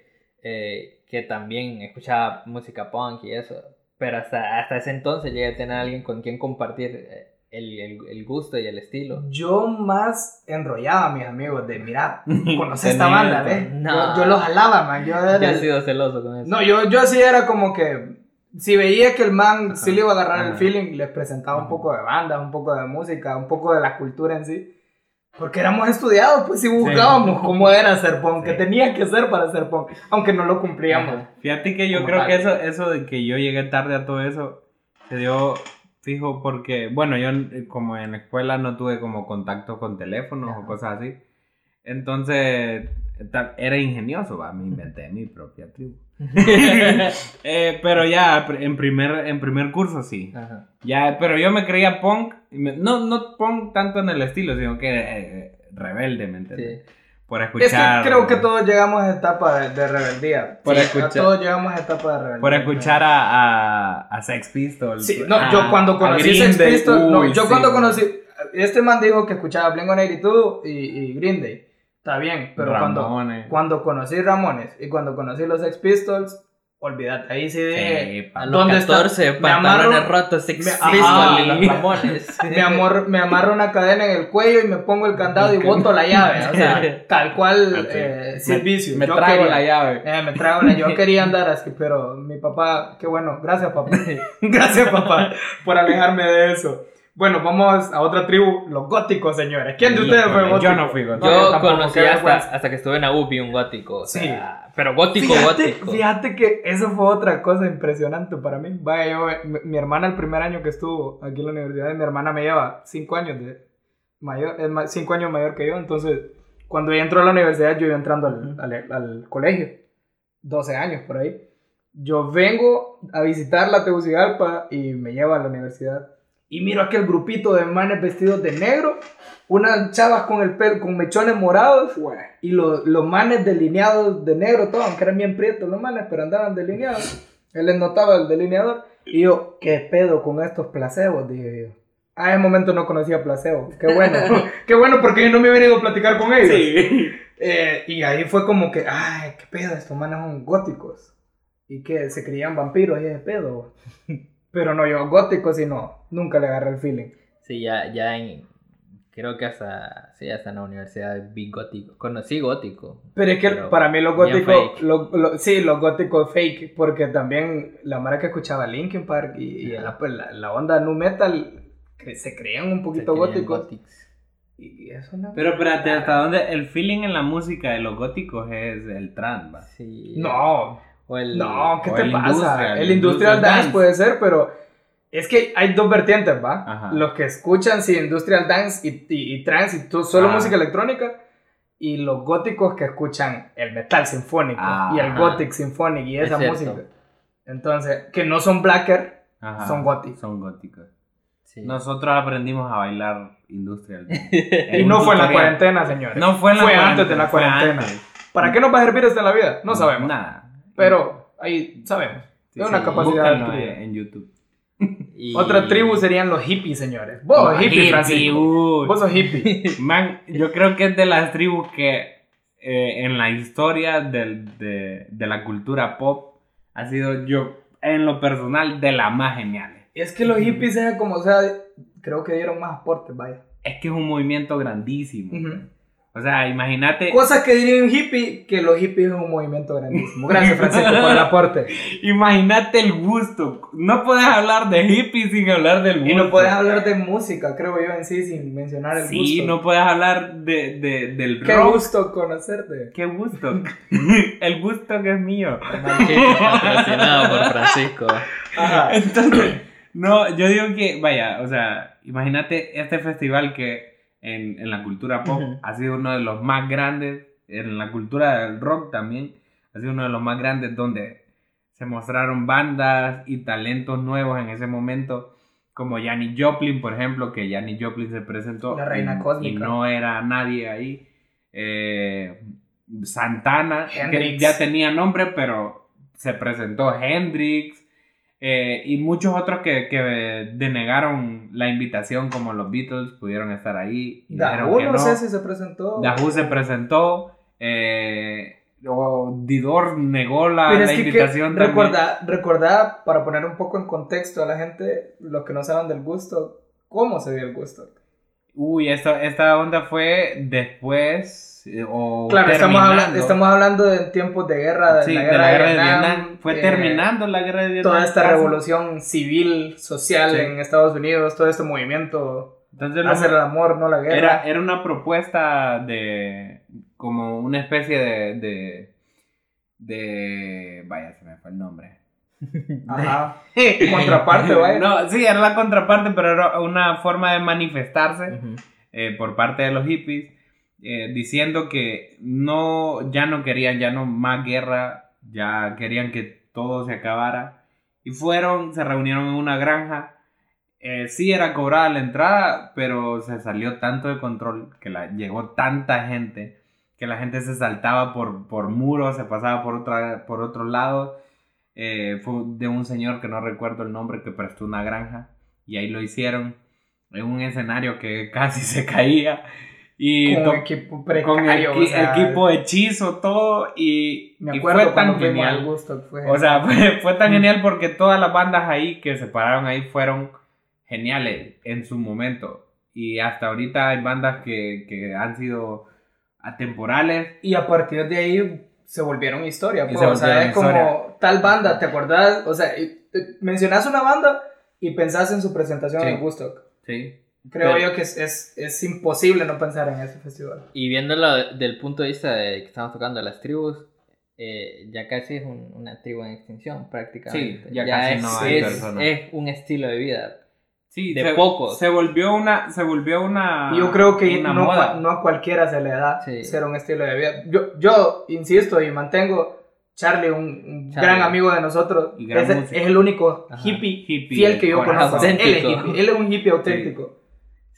eh, que también escuchaba música punk y eso. Pero hasta, hasta ese entonces llegué a tener a alguien con quien compartir eh, el, el, el gusto y el estilo. Yo más enrollaba a mis amigos de, mira, conoces esta banda. ¿ves? No. Yo, yo los jalaba, man. Yo era he el- sido celoso con eso. No, yo, yo así era como que si veía que el man sí le iba a agarrar el Ajá. feeling, les presentaba un poco de banda, un poco de música, un poco de la cultura en sí. Porque éramos estudiados, pues si buscábamos cómo era ser punk, Sí. tenía que ser para ser punk, aunque no lo cumplíamos. Ajá. Fíjate que yo Como creo tal. que eso, eso de que yo llegué tarde a todo eso se dio fijo porque, bueno, yo eh, como en la escuela no tuve como contacto con teléfonos Ajá. o cosas así. Entonces era ingenioso, va, me inventé mi propia tribu. Eh, pero ya en primer, en primer curso sí. Ajá. Ya, pero yo me creía punk, y me- no, no punk tanto en el estilo, sino que eh, rebelde, ¿me entiendes? Sí. Por Es escuchar. que creo que todos llegamos a etapa de, de rebeldía. Por Sí, escuchar- Todos llegamos a etapa de rebeldía. Por escuchar a, a, a Sex Pistols. Sí, no, a- yo cuando conocí Sex Pistols, no, yo sí, cuando conocí, este man dijo que escuchaba Blink-182 y, y Green Day, está bien, pero cuando, Ramones. cuando conocí Ramones y cuando conocí los Sex Pistols, olvídate, ahí sí dije, Sí, A pa- los ¿Dónde está? 14, Me pantalones amarro- rotos, Sex me- Pistols ajá. y los Ramones. me, amor, me amarro una cadena en el cuello y me pongo el candado y boto la llave, o sea, tal cual, eh, Me- sin vicio. Me Yo trago quería- la llave. Eh, me trago la- Yo quería andar así, pero mi papá, qué bueno, gracias papá. gracias papá por alejarme de eso. Bueno, vamos a otra tribu, los góticos, señores. ¿Quién de ustedes fue gótico? Yo no fui gótico. Yo conocí hasta, que estuve en AUPI un gótico. o Sí. Pero gótico, Fíjate, gótico. fíjate que eso fue otra cosa impresionante para mí. Vaya, yo, mi, mi hermana el primer año que estuvo aquí en la universidad, mi hermana me lleva cinco años de mayor, es ma- cinco años mayor que yo, entonces cuando ella entró a la universidad yo iba entrando al, al, al colegio, 12 años por ahí. Yo vengo a visitar la Tegucigalpa y me lleva a la universidad. Y miro aquel grupito de manes vestidos de negro, unas chavas con el pelo, con mechones morados, y los, los manes delineados de negro, todo, aunque eran bien prietos los manes, pero andaban delineados. Él les notaba el delineador. Y yo, ¿qué pedo con estos placebos? Dije yo. A ese momento no conocía Placebo. Qué bueno. Qué bueno porque yo no me he venido a platicar con ellos. Sí. Eh, y ahí fue como que, ay, qué pedo, estos manes son góticos. Y que se creían vampiros y ese pedo. Pero no yo gótico, sino nunca le agarré el feeling. Sí, ya, ya en, creo que hasta, sí, hasta en la universidad vi gótico, conocí gótico. Pero es que Pero para mí los góticos, lo- lo- sí, los góticos fake, porque también la mara que escuchaba Linkin Park y, y Ajá. la, pues, la, la onda nu metal, que se creían un poquito góticos. góticos. Y eso no. Pero espérate, ¿hasta dónde? El feeling en la música de los góticos es el trans, ¿va? Sí. No, O el, no, ¿qué o te el pasa? industrial, el industrial industrial dance, dance. puede ser, pero es que hay dos vertientes, ¿va? Ajá. Los que escuchan, sí, industrial dance y, y, y trance y tú, solo Ah. música electrónica. Y los góticos que escuchan el metal sinfónico Ah, y el ajá. gothic symphonic y Es esa cierto. música. Entonces, que no son blacker, Ajá. Son góticos. Son góticos. Sí. Nosotros aprendimos a bailar industrial. y no fue en la cuarentena, señores. No fue en la Fue cuarentena, antes de la cuarentena. ¿Para qué nos va a servir esto en la vida? No sabemos. Nada. Pero ahí sabemos. Sí, es una sí, capacidad en YouTube. Y- Otra tribu serían los hippies, señores. Vos, Oh, hippie, hippie, Francisco. Vos sos hippie. Man, yo creo que es de las tribus que eh, en la historia del- de, de la cultura pop ha sido yo, en lo personal, de las más geniales. es que los hippies, sea como sea, creo que dieron más aportes, vaya. Es que es un movimiento grandísimo. Ujú. O sea, imagínate, Cosas que diría un hippie, que los hippies es un movimiento grandísimo. Gracias, Francisco, por el aporte. imagínate el gusto. No puedes hablar de hippies sin hablar del gusto. Y no puedes hablar de música, creo yo, en sí, sin mencionar el Sí, gusto. no puedes hablar de, de- del Qué rock. gusto conocerte. Qué gusto. el gusto que es mío. Patrocinado por Francisco. Ajá. Entonces, no, yo digo que, vaya, o sea, imagínate este festival que en, en la cultura pop ha sido uno de los más grandes, en la cultura del rock también, ha sido uno de los más grandes donde se mostraron bandas y talentos nuevos en ese momento, como Janis Joplin, por ejemplo, que Janis Joplin se presentó La reina y, no era nadie ahí. Eh, Santana, que ya tenía nombre, pero se presentó Hendrix. Eh, y muchos otros que, que denegaron la invitación, como los Beatles, pudieron estar ahí. y que no, sé si se presentó. Who se presentó. eh, o Didor negó la, la que, que invitación. recordá, recordá, para poner un poco en contexto a la gente, los que no saben del gusto, cómo se dio el gusto. Uy, esta, esta onda fue después. Eh, o Claro, estamos, habla- estamos hablando de tiempos de guerra, de Sí, la de guerra, la de guerra de Vietnam. Vietnam. Fue eh, terminando la guerra de Vietnam. Toda esta revolución civil, social Sí. en Estados Unidos, todo este movimiento, Entonces, hacer el amor, no la guerra. era, era una propuesta de. como una especie de. de. de- vaya, se me fue el nombre. Ajá. Contraparte, vaya. No, sí, era la contraparte, pero era una forma de manifestarse. Eh, por parte de los hippies, eh, diciendo que no, ya no querían ya no más guerra, ya querían que todo se acabara. Y fueron, se reunieron en una granja. Eh, sí era cobrada la entrada, pero se salió tanto de control que la, llegó tanta gente que la gente se saltaba por, por muros, se pasaba por, otra, por otro lado. Eh, fue de un señor que no recuerdo el nombre que prestó una granja y ahí lo hicieron en un escenario que casi se caía y con equipo con precario. equi- o sea, equipo hechizo todo y, Me y acuerdo fue cuando tan genial gusto. Fue, o sea fue, fue tan genial porque todas las bandas ahí que se pararon ahí fueron geniales en su momento y hasta ahorita hay bandas que, que han sido atemporales Y a partir de ahí se volvieron historia. Y pues, se o sea, volvieron es como tal banda, ¿te acordás? O sea, y- te- mencionás una banda y pensás en su presentación Sí. en Woodstock. sí Creo Pero- yo que es, es, es imposible no pensar en ese festival. Y viéndolo del punto de vista de que estamos tocando las tribus, eh, ya casi es un- una tribu en extinción prácticamente. Sí, ya casi es, no hay es- personas. es un estilo de vida. sí De se, pocos. se volvió una se volvió una Y yo creo que una no, moda. a- no a cualquiera se le da Sí. ser un estilo de vida. Yo, yo insisto y mantengo, Charlie, un, un Charlie. gran amigo de nosotros, es, es el único hippie, Hippie fiel que yo conozco. Él es, hippie, él es un hippie auténtico. Sí.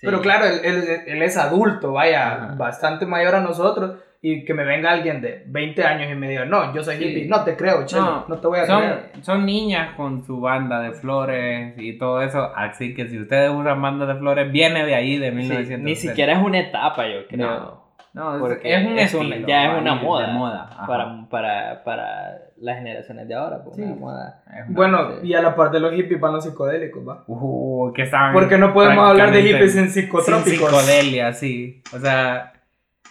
Pero claro, él, él- él es adulto, vaya, Ajá. bastante mayor a nosotros. y que me venga alguien de 20 años y me diga, no, yo soy Sí. hippie, no te creo, chelo, no, te voy a son, creer. son niñas con su banda de flores y todo eso. Así que si ustedes usan banda de flores, viene de ahí, de Sí, 1960. ni siquiera es una etapa, yo creo. No. No, es, Porque es un es un- estilo, ya es una moda, moda. Para, para, para las generaciones de ahora, pues Sí. una moda. Es una- Bueno, Sí. y a la parte de los hippies van los psicodélicos, ¿va? Uh, que Porque no podemos hablar de hippies sin sin psicotrópicos. psicodelia, sí. O sea,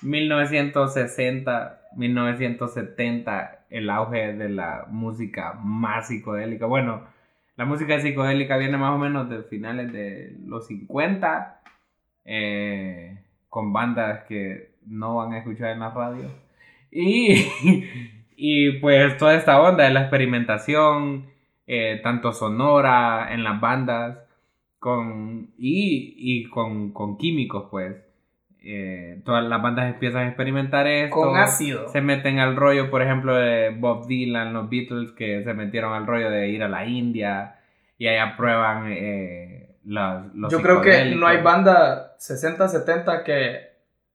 1960, 1970, el auge de la música más psicodélica. Bueno, la música psicodélica viene más o menos de finales de los 50, eh, con bandas que no van a escuchar en la radio. Y, y pues toda esta onda de la experimentación, eh, tanto sonora en las bandas, con, y, y con, con químicos, pues. Eh, todas las bandas empiezan a experimentar esto. Con ácido. Se meten al rollo, por ejemplo, de Bob Dylan, los Beatles, que se metieron al rollo de ir a la India y allá prueban eh, los, los Yo creo que no hay banda 60, 70 que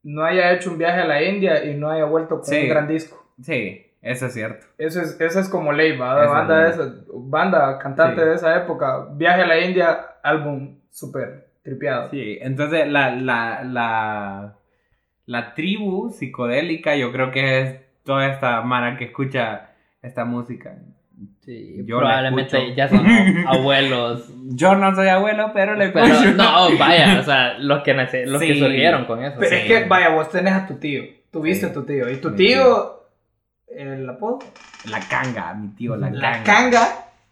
no haya hecho un viaje a la India y no haya vuelto con Sí. un gran disco. Sí, eso es cierto. Eso es, eso es como ley, banda, es esa, banda, cantante Sí. de esa época, viaje a la India, álbum súper tripeado. Sí, entonces la, la, la, la tribu psicodélica yo creo que es toda esta mara que escucha esta música. Sí, Yo probablemente ya son abuelos. Yo no soy abuelo, pero le Pero escucho. no, vaya, o sea, los que, nace- los que Sí. surgieron con eso. Pero sí. es que, vaya, vos tenés a tu tío, tuviste Sí. a tu tío, y tu tío, el apodo, La canga, mi tío, la, la canga. canga,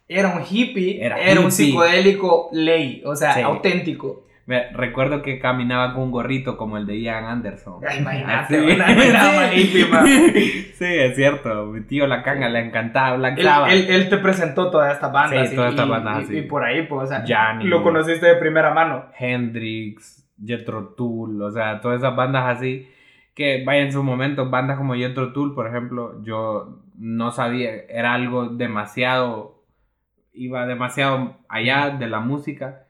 era un hippie, Era era, un hippie. psicodélico ley, o sea, Sí. auténtico. Me- recuerdo que caminaba con un gorrito como el de Ian Anderson. Ay, imagínate, Así. una hippie, man. Sí, es cierto. Mi tío la canga le encantaba Black Él, él, él te presentó todas estas bandas. Sí, todas estas bandas, y, sí. y por ahí, pues, o sea, Yanni. lo conociste de primera mano. Hendrix, Jethro Tull, o sea, todas esas bandas así. Que vaya en su momento, bandas como Jethro Tull, por ejemplo, yo no sabía, era algo demasiado, iba demasiado allá de la música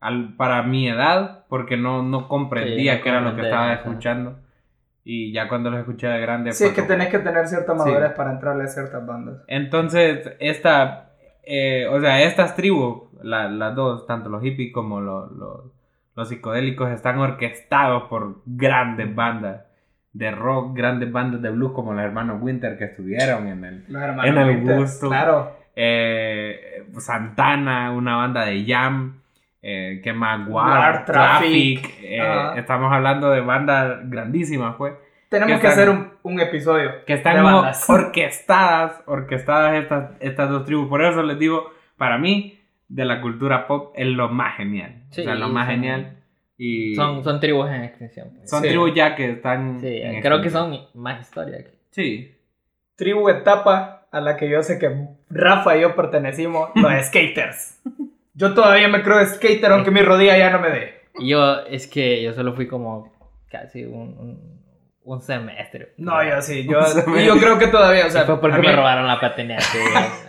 al, para mi edad, porque no, no comprendía Sí, qué era lo que estaba escuchando. Y ya cuando los escuché de grande. Sí, es que tenés que tener cierta Sí. madurez para entrarle a ciertas bandas. Entonces, esta, eh, o sea, estas tribus, la- las dos, tanto los hippies como los, los, los psicodélicos, están orquestados por grandes bandas de rock, grandes bandas de blues como los hermanos Winter que estuvieron en el... En el Winter, gusto. Claro. eh, Santana, una banda de jam, eh, que más War, War, Traffic, Traffic, eh, estamos hablando de bandas grandísimas, pues Tenemos que que están- hacer un, un episodio. que están de como bandas. orquestadas, orquestadas estas, estas dos tribus. Por eso les digo, para mí, de la cultura pop es lo más genial. Sí, o sea, lo más son- genial. Y Son, son tribus en extinción. pues. son sí. tribus ya que están. Sí, en creo que extinción. son más historia. que- Sí. Tribu etapa a la que yo sé que Rafa y yo pertenecimos, los skaters. Yo todavía me creo skater aunque mi rodilla ya no me dé. Y yo, es que yo solo fui como casi un, un, un semestre. No, yo sí, yo, yo creo que todavía, o sea, fue porque a mí, me robaron la patineta.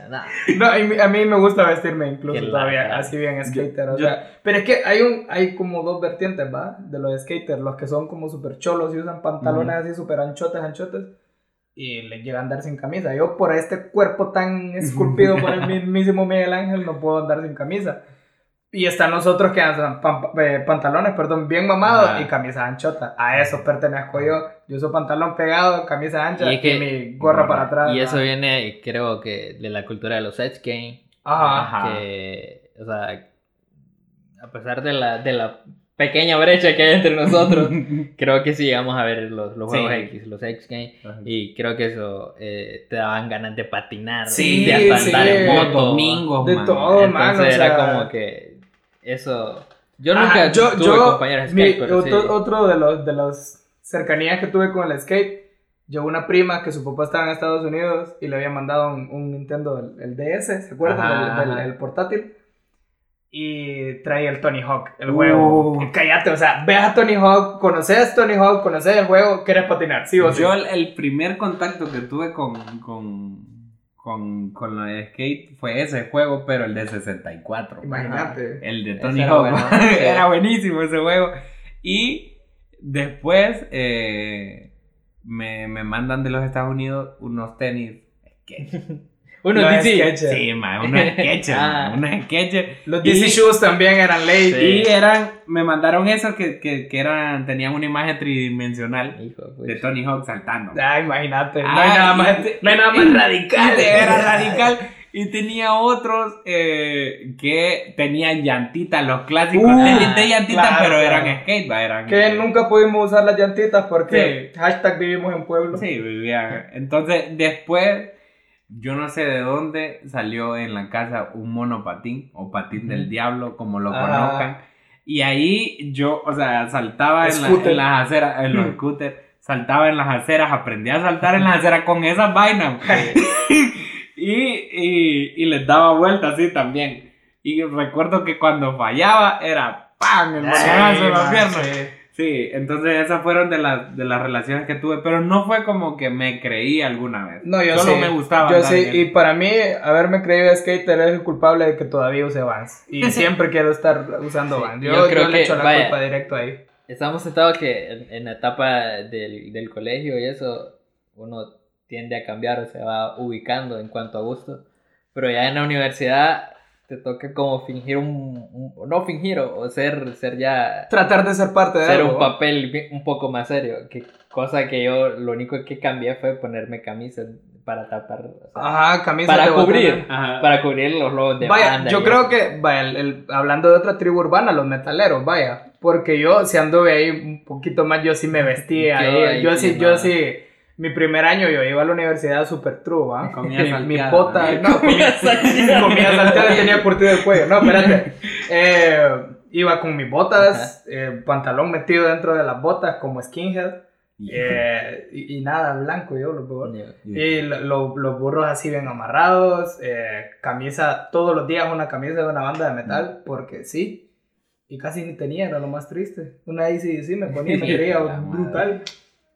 Nah. no, a mí- a mí me gusta vestirme incluso Qué todavía lata. así bien skater, o yo- sea, pero es que hay un hay como dos vertientes, ¿va? De los skaters, los que son como súper cholos y usan pantalones así súper anchotes, anchotes y les llega a andar sin camisa. Yo por este cuerpo tan esculpido por el mismísimo Miguel Ángel no puedo andar sin camisa. Y están los otros que andan eh, pantalones, perdón, bien mamados Ajá. y camisa anchota. A eso pertenezco yo. Yo uso pantalón pegado, camisa ancha Y y, es que- mi gorra para atrás. Y eso ¿va? viene, creo que, de la cultura de los Edge Game. Ajá. Que, o sea, a pesar de la, de la pequeña brecha que hay entre nosotros, creo que sí llegamos a ver los, los juegos Sí. X, los X Game. Y creo que eso eh, te daban ganas de patinar, Sí, de hasta sí. andar en moto. domingos, De man. todo, Entonces man, o era sea- como que eso. Yo nunca yo, tuve yo- compañeros de mi- skate, pero sí. otro, otro de los de las cercanías que tuve con el skate, yo una prima que su papá estaba en Estados Unidos y le había mandado un, un Nintendo, el, el DS, ¿se acuerdan? Del, del- el portátil. Y traía el Tony Hawk, el juego. Uh. Cállate, o sea, ves a Tony Hawk, conoces Tony Hawk, conoces el juego, quieres patinar, sí o sí. Yo el, el primer contacto que tuve con, con, con, con lo de skate fue ese juego, pero el de 64. Imagínate. El de Tony era Hawk. bueno, sí. era buenísimo ese juego. Y después, eh, me, me mandan de los Estados Unidos unos tenis. sketch. Uno sketch. Sí, ma, unos sketches, Ah. ma, unos sketches. Los Y- DC Shoes también eran ley. Y eran, me mandaron esos que, que, que eran, tenían una imagen tridimensional Hijo, de pues. Tony Hawk saltando. Ah, imagínate. No Ah, hay nada y más, no hay nada más radical. Era radical. Y tenía otros eh, que tenían llantitas, los clásicos Uh, de llantitas, claro, pero claro. eran skate, va, eran. Que nunca pudimos usar las llantitas porque hashtag vivimos en pueblo. Sí, vivían. Entonces, después, yo no sé de dónde salió en la casa un monopatín o patín del diablo, como lo Ah. conozcan. Y ahí yo, o sea, saltaba en, la- Scooter. en las aceras, en los scooters, saltaba en las aceras, aprendí a saltar en las aceras con esas vainas. y, y, y les daba vueltas así también. Y recuerdo que cuando fallaba era ¡pam! El en la pierna. Sí. Entonces esas fueron de, las de las relaciones que tuve, pero no fue como que me creí alguna vez. No, yo Solo sí. me gustaba. Yo sí, y para mí, haberme creído skater es el culpable de que todavía use Vans. Y siempre quiero estar usando Sí, Vans. yo Yo, creo yo le que, echo la vaya. culpa directo ahí. Estamos sentados que en, en la etapa del, del colegio y eso, uno tiende a cambiar o se va ubicando en cuanto a gusto. Pero ya en la universidad te toca como fingir un, un- no fingir o, o ser, ser ya Tratar de ser parte de ser algo. un papel un poco más serio. Que, cosa que yo lo único que cambié fue ponerme camisas para tapar, o sea, Ajá, camisa para cubrir, Ajá. para cubrir los logos de Vaya, banda yo creo eso. que, vaya, el- el- hablando de otra tribu urbana, los metaleros, vaya. Porque yo, si anduve ahí un poquito más, yo sí me vestía. Yo ahí, ahí yo sí, sí, yo sí. Mi primer año yo iba a la universidad super true, ¿va? Comía Mi- Mi salteada. bota, no, comía, salteada. comía salteada y tenía curtido el cuello. No, espérate. Eh, iba con mis botas, eh, pantalón metido dentro de las botas como skinhead. eh, y, y nada, blanco yo, lo peor. Y lo- lo- los burros así bien amarrados, eh, camisa, todos los días una camisa de una banda de metal, porque sí. Y casi ni tenía, era lo más triste. Una ACDC me ponía y me creía brutal.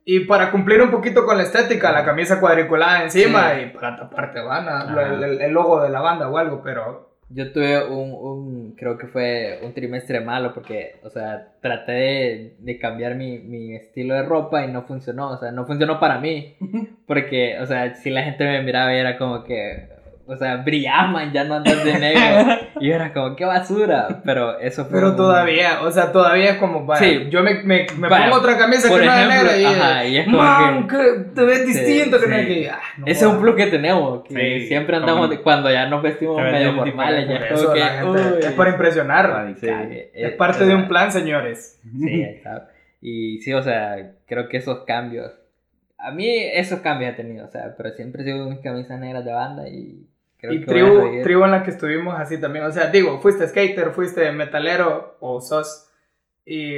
Y para cumplir un poquito con la estética, la camisa cuadriculada encima Sí. y para taparte banda, el- el logo de la banda o algo, pero Yo tuve un, un, creo que fue un trimestre malo porque, o sea, traté de, de cambiar mi, mi estilo de ropa y no funcionó, o sea, no funcionó para mí, porque, o sea, si la gente me miraba y era como que, o sea, brillaban, ya no andas de negro, y era como, qué basura, pero eso fue pero un- todavía, o sea, todavía es como, vaya, Sí. yo me, me, me Vaya, pongo otra camisa por que no es negra y, ajá, y es como man, que- que te ves Sí, distinto que sí. es que, ah, no Ese es un plus que tenemos, que Sí, siempre andamos, como- de- cuando ya nos vestimos medio formales, ya Por es como que, gente- uy. es para impresionar. Sí, Radical. eh, Es parte de un plan, señores. Sí, está. Y sí, o sea, creo que esos cambios. A mí esos cambios he tenido, o sea, pero siempre sigo con mis camisas negras de banda y creo y tribu, tribu en la que estuvimos así también. O sea, digo, fuiste skater, fuiste metalero o sos y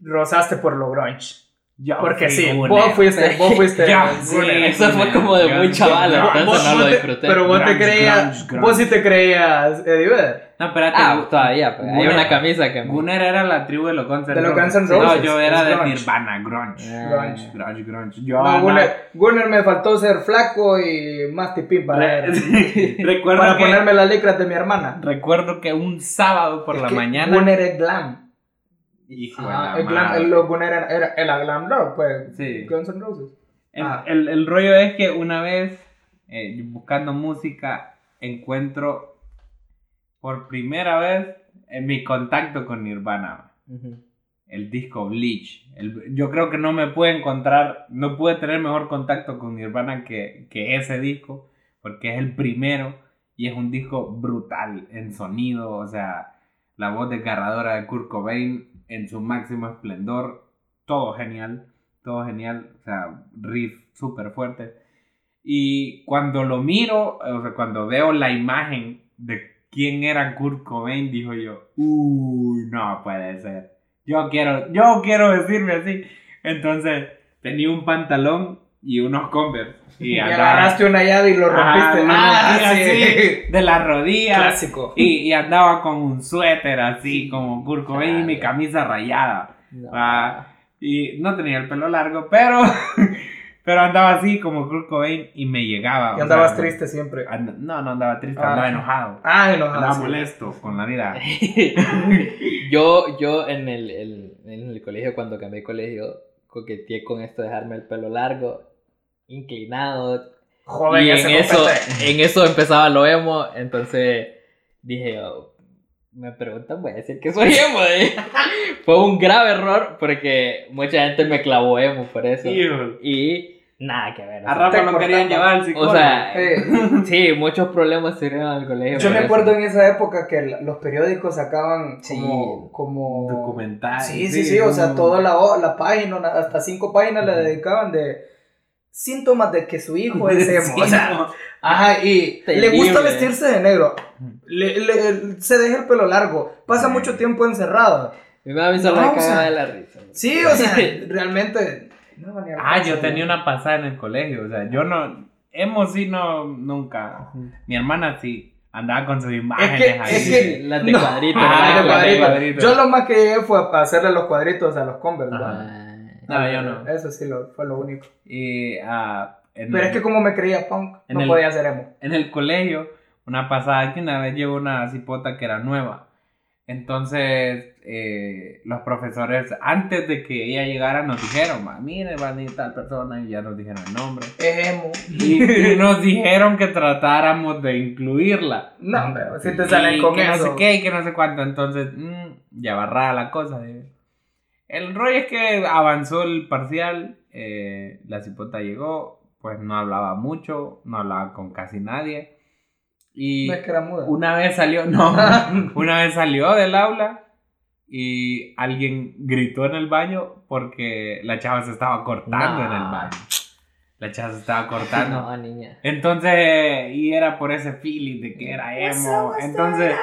rozaste por lo grunge. Yo Porque fui sí, vos fuiste, vos fuiste. Yo, sí. Eso fue como de muy chaval, entonces no lo disfruté. pero vos te creías, vos sí te creías Eddie Vedder. No, espérate. Ah, todavía, pues, hay una camisa que. Gunner era la tribu de los Guns N' De los Roses. Guns N' Roses, No, yo era de. Nirvana, grunge. Ah. Grunge. Grunge, grunge. Yo Gunner, me faltó ser flaco y más tipín para, recuerdo para que, ponerme las licras de mi hermana. recuerdo que un sábado por Es la mañana. Gunner es glam. Hijo de la el madre. los era, era el glam rock, pues. Sí. Guns N' Roses. El, Ah. el- el rollo es que una vez, eh, buscando música, encuentro por primera vez en mi contacto con Nirvana. El disco Bleach. El- yo creo que no me pude encontrar, no pude tener mejor contacto con Nirvana que, que ese disco, porque es el primero y es un disco brutal en sonido, o sea, la voz desgarradora de Kurt Cobain en su máximo esplendor, todo genial, todo genial, o sea, riff súper fuerte. Y cuando lo miro, o sea, cuando veo la imagen de quién era Kurt Cobain, dijo yo, uy, no puede ser. Yo quiero, yo quiero decirme así. Entonces, tenía un pantalón y unos Converse. Y, Y andaba- agarraste una llave y lo rompiste. Ah, sí. así, de la rodilla. Clásico. Y, y andaba con un suéter así, como Kurt Cobain y mi camisa rayada. No. Ah, y no tenía el pelo largo, pero, pero andaba así como Kurt Cobain y me llegaba. Y o andabas sea, triste siempre. and- no, no andaba triste, Ah. andaba enojado. Ah, enojado. Andaba sí. molesto con la vida. yo, yo en el, el- en el colegio, cuando cambié de colegio, coqueteé con esto de dejarme el pelo largo, inclinado. Joven, y en eso, en eso empezaba lo emo, entonces dije, oh, me preguntan, voy a decir que soy emo. eh. Fue un grave error porque mucha gente me clavó emo por eso. Y nada que ver. A Rafa lo querían llevar al psicólogo. o sea, sí, muchos problemas se dieron al colegio. Yo me eso. acuerdo en esa época que los periódicos sacaban Sí. como... como... documental. Sí, sí, sí, o sea, toda la, la página, hasta cinco páginas le dedicaban de síntomas de que su hijo es emo. Sí, o sea, no. ajá, y Terrible. le gusta vestirse de negro, le- le- se deja el pelo largo, pasa Sí. mucho tiempo encerrado. Mi mami solo No, me o sea, cagaba de la risa. Sí, o sea, realmente... no, Ah, yo tenía una pasada en el colegio, o sea, yo no, hemos sí no, nunca, mi hermana sí, andaba con sus imágenes que- ahí. es que- Las de No. cuadritos. Ah, cuadrito. cuadrito. cuadrito. Yo lo más que llegué fue a hacerle los cuadritos a los Converse. ¿Verdad? Ah, No, yo no. Eso sí lo, fue lo único. Y, en, Pero es que como me creía punk, no el- podía hacer emo. en el colegio, una pasada que una vez llegó una cipota que era nueva. Entonces, eh, los profesores, antes de que ella llegara, nos dijeron, "Ma, mire, va a venir tal persona, y ya nos dijeron el nombre. Es emo. Y, y nos dijeron que tratáramos de incluirla. No, hombre, si te salen Y con que no sé qué y que no sé cuánto. Entonces, mm, ya va rara la cosa. El rollo es que avanzó el parcial. eh, la cipota llegó. Pues no hablaba mucho. No hablaba con casi nadie. Y No es que era muda. una vez salió. No, una vez salió del aula. Y alguien gritó en el baño porque la chava se estaba cortando No. en el baño. La chava se estaba cortando. No, niña. Entonces, y era por ese feeling de que era emo. Entonces,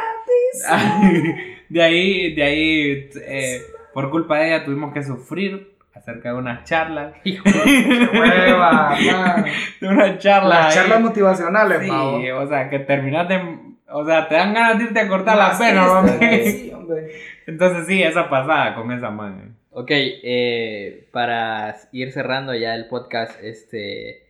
de ahí, de ahí, eh, por culpa de ella tuvimos que sufrir acerca de unas charlas. Hueva, man. De unas charlas. Las charlas motivacionales, Sí, pavo. o sea, que terminaste, o sea, te dan ganas de irte a cortar la pena, mami. Sí, hombre. Entonces, sí, esa pasada con esa man. Ok, eh, para ir cerrando ya el podcast, este,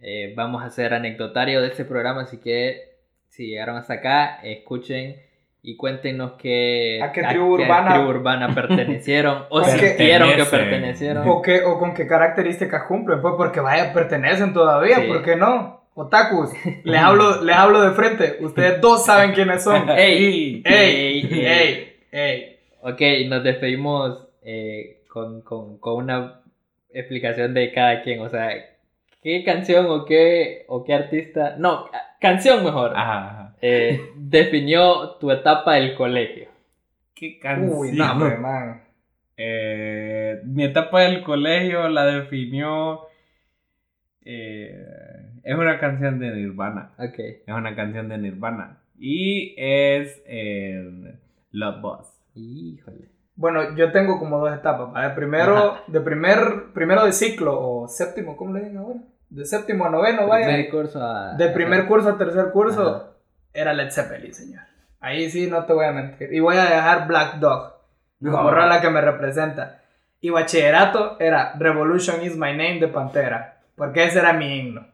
eh, vamos a hacer anecdotario de este programa, así que si llegaron hasta acá, escuchen y cuéntenos qué, ¿A qué tribu urbana? tribu urbana pertenecieron o sintieron que pertenecieron. O, qué, o con qué características cumplen, pues porque vaya, pertenecen todavía, Sí. ¿por qué no? Otakus, les hablo, les hablo de frente, ustedes dos saben quiénes son. ¡Ey! ¡Ey! ¡Ey! ¡Ey! ¡Ey! Ok, nos despedimos eh, con, con- con una explicación de cada quien. O sea, ¿qué canción o qué, o qué artista? No, ca- canción mejor. Ajá, ajá. Eh, definió tu etapa del colegio. Qué canción. Uy, no, hombre, man. Eh, mi etapa del colegio la definió. eh, es una canción de Nirvana. Ok. Es una canción de Nirvana. Y es eh, Love Boss. Híjole. Bueno, yo tengo como dos etapas. ¿vale? Primero, de primer, primero de ciclo, o séptimo, ¿cómo le dicen ahora? De séptimo a noveno, vaya. Primer curso a. De primer curso a tercer curso, Ajá. Era Led Zeppelin, señor. Ahí sí no te voy a mentir. Y voy a dejar Black Dog, como No. rola que me representa. Y bachillerato era Revolution is my name de Pantera, porque ese era mi himno.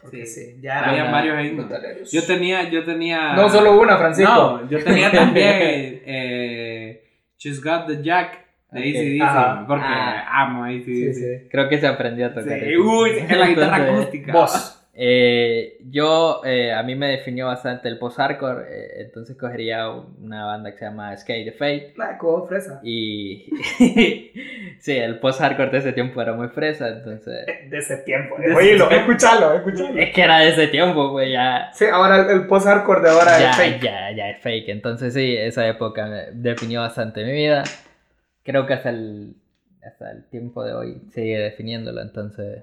Porque Sí. sí, ya era. Había varios himnos. Yo tenía, yo tenía. No solo una, Francisco. No, yo tenía también eh, She's Got the Jack de Ok. AC/DC, porque Ah. amo a ACDC. Sí, sí. Creo que se aprendió a tocar. Sí, uy, es la guitarra acústica. Vos. Eh, yo, eh, a mí me definió bastante el post-hardcore, eh, entonces cogería una banda que se llama Skate the Fate. Nah, como fresa. Y sí, el post-hardcore de ese tiempo era muy fresa, entonces... De ese tiempo. De ese Oílo, tiempo. escúchalo, escúchalo. Es que era de ese tiempo, pues ya... Sí, ahora el, el post-hardcore de ahora Ya, es fake. ya, ya es fake. Entonces sí, esa época me definió bastante mi vida. Creo que hasta el, hasta el tiempo de hoy sigue definiéndolo. Entonces,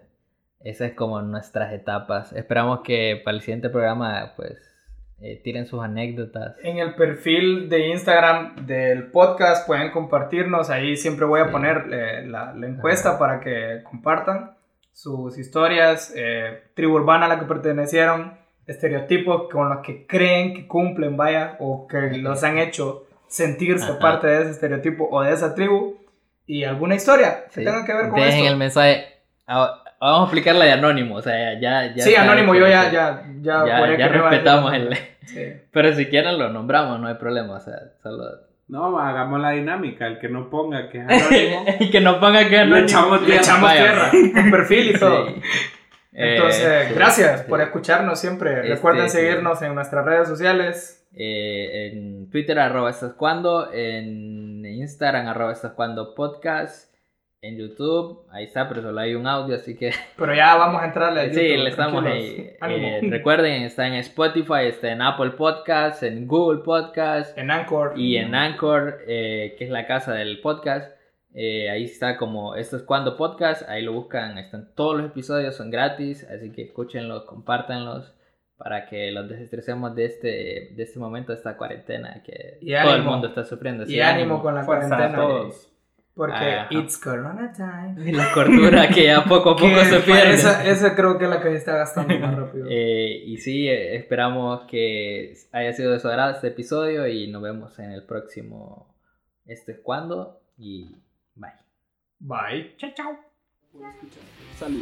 esas es como nuestras etapas. Esperamos que para el siguiente programa, pues, eh, tiren sus anécdotas. En el perfil de Instagram del podcast pueden compartirnos. Ahí siempre voy a Sí. poner eh, la, la encuesta para que compartan sus historias, eh, tribu urbana a la que pertenecieron, estereotipos con los que creen que cumplen, vaya, o que los han hecho sentirse Ajá. parte de ese estereotipo o de esa tribu. Y alguna historia que Sí. tenga que ver con Dejen esto. el mensaje. Ah, Vamos a aplicar la de anónimo. O sea, ya. ya sí, anónimo, yo ya, ya, ya, Ya, ya no respetamos anónimo. el. Sí. Pero si quieren lo nombramos, no hay problema. O sea, solo. No, hagamos la dinámica. El que no ponga que es anónimo. y que nos ponga que Le echamos Le tierra. echamos Vaya. tierra, con perfil y todo. Sí. Entonces, Eh, sí, gracias sí. por escucharnos siempre. Este, Recuerden sí. seguirnos en nuestras redes sociales. Eh, en Twitter, arroba estás cuando. En Instagram, arroba estás cuando podcast. En YouTube, ahí está, pero solo hay un audio, así que Pero ya vamos a entrarle a sí, YouTube, le estamos ahí. Eh, recuerden, está en Spotify, está en Apple Podcast, en Google Podcast en Anchor. y en Anchor, eh, que es la casa del podcast. Eh, ahí está como esto es cuando podcast, ahí lo buscan, están todos los episodios, son gratis, así que escúchenlos, compártanlos para que los desestresemos de este, de este momento, de esta cuarentena que Y todo el mundo está sufriendo. Y sí, ánimo con la cuarentena. todos. Porque Ajá. it's corona time. Y la cordura que ya poco a poco se pierde. Esa, esa creo que es la que se está gastando más rápido. Eh, y sí, eh, esperamos que haya sido de su agrado este episodio y nos vemos en el próximo. Este es cuando y bye. Bye. Salud.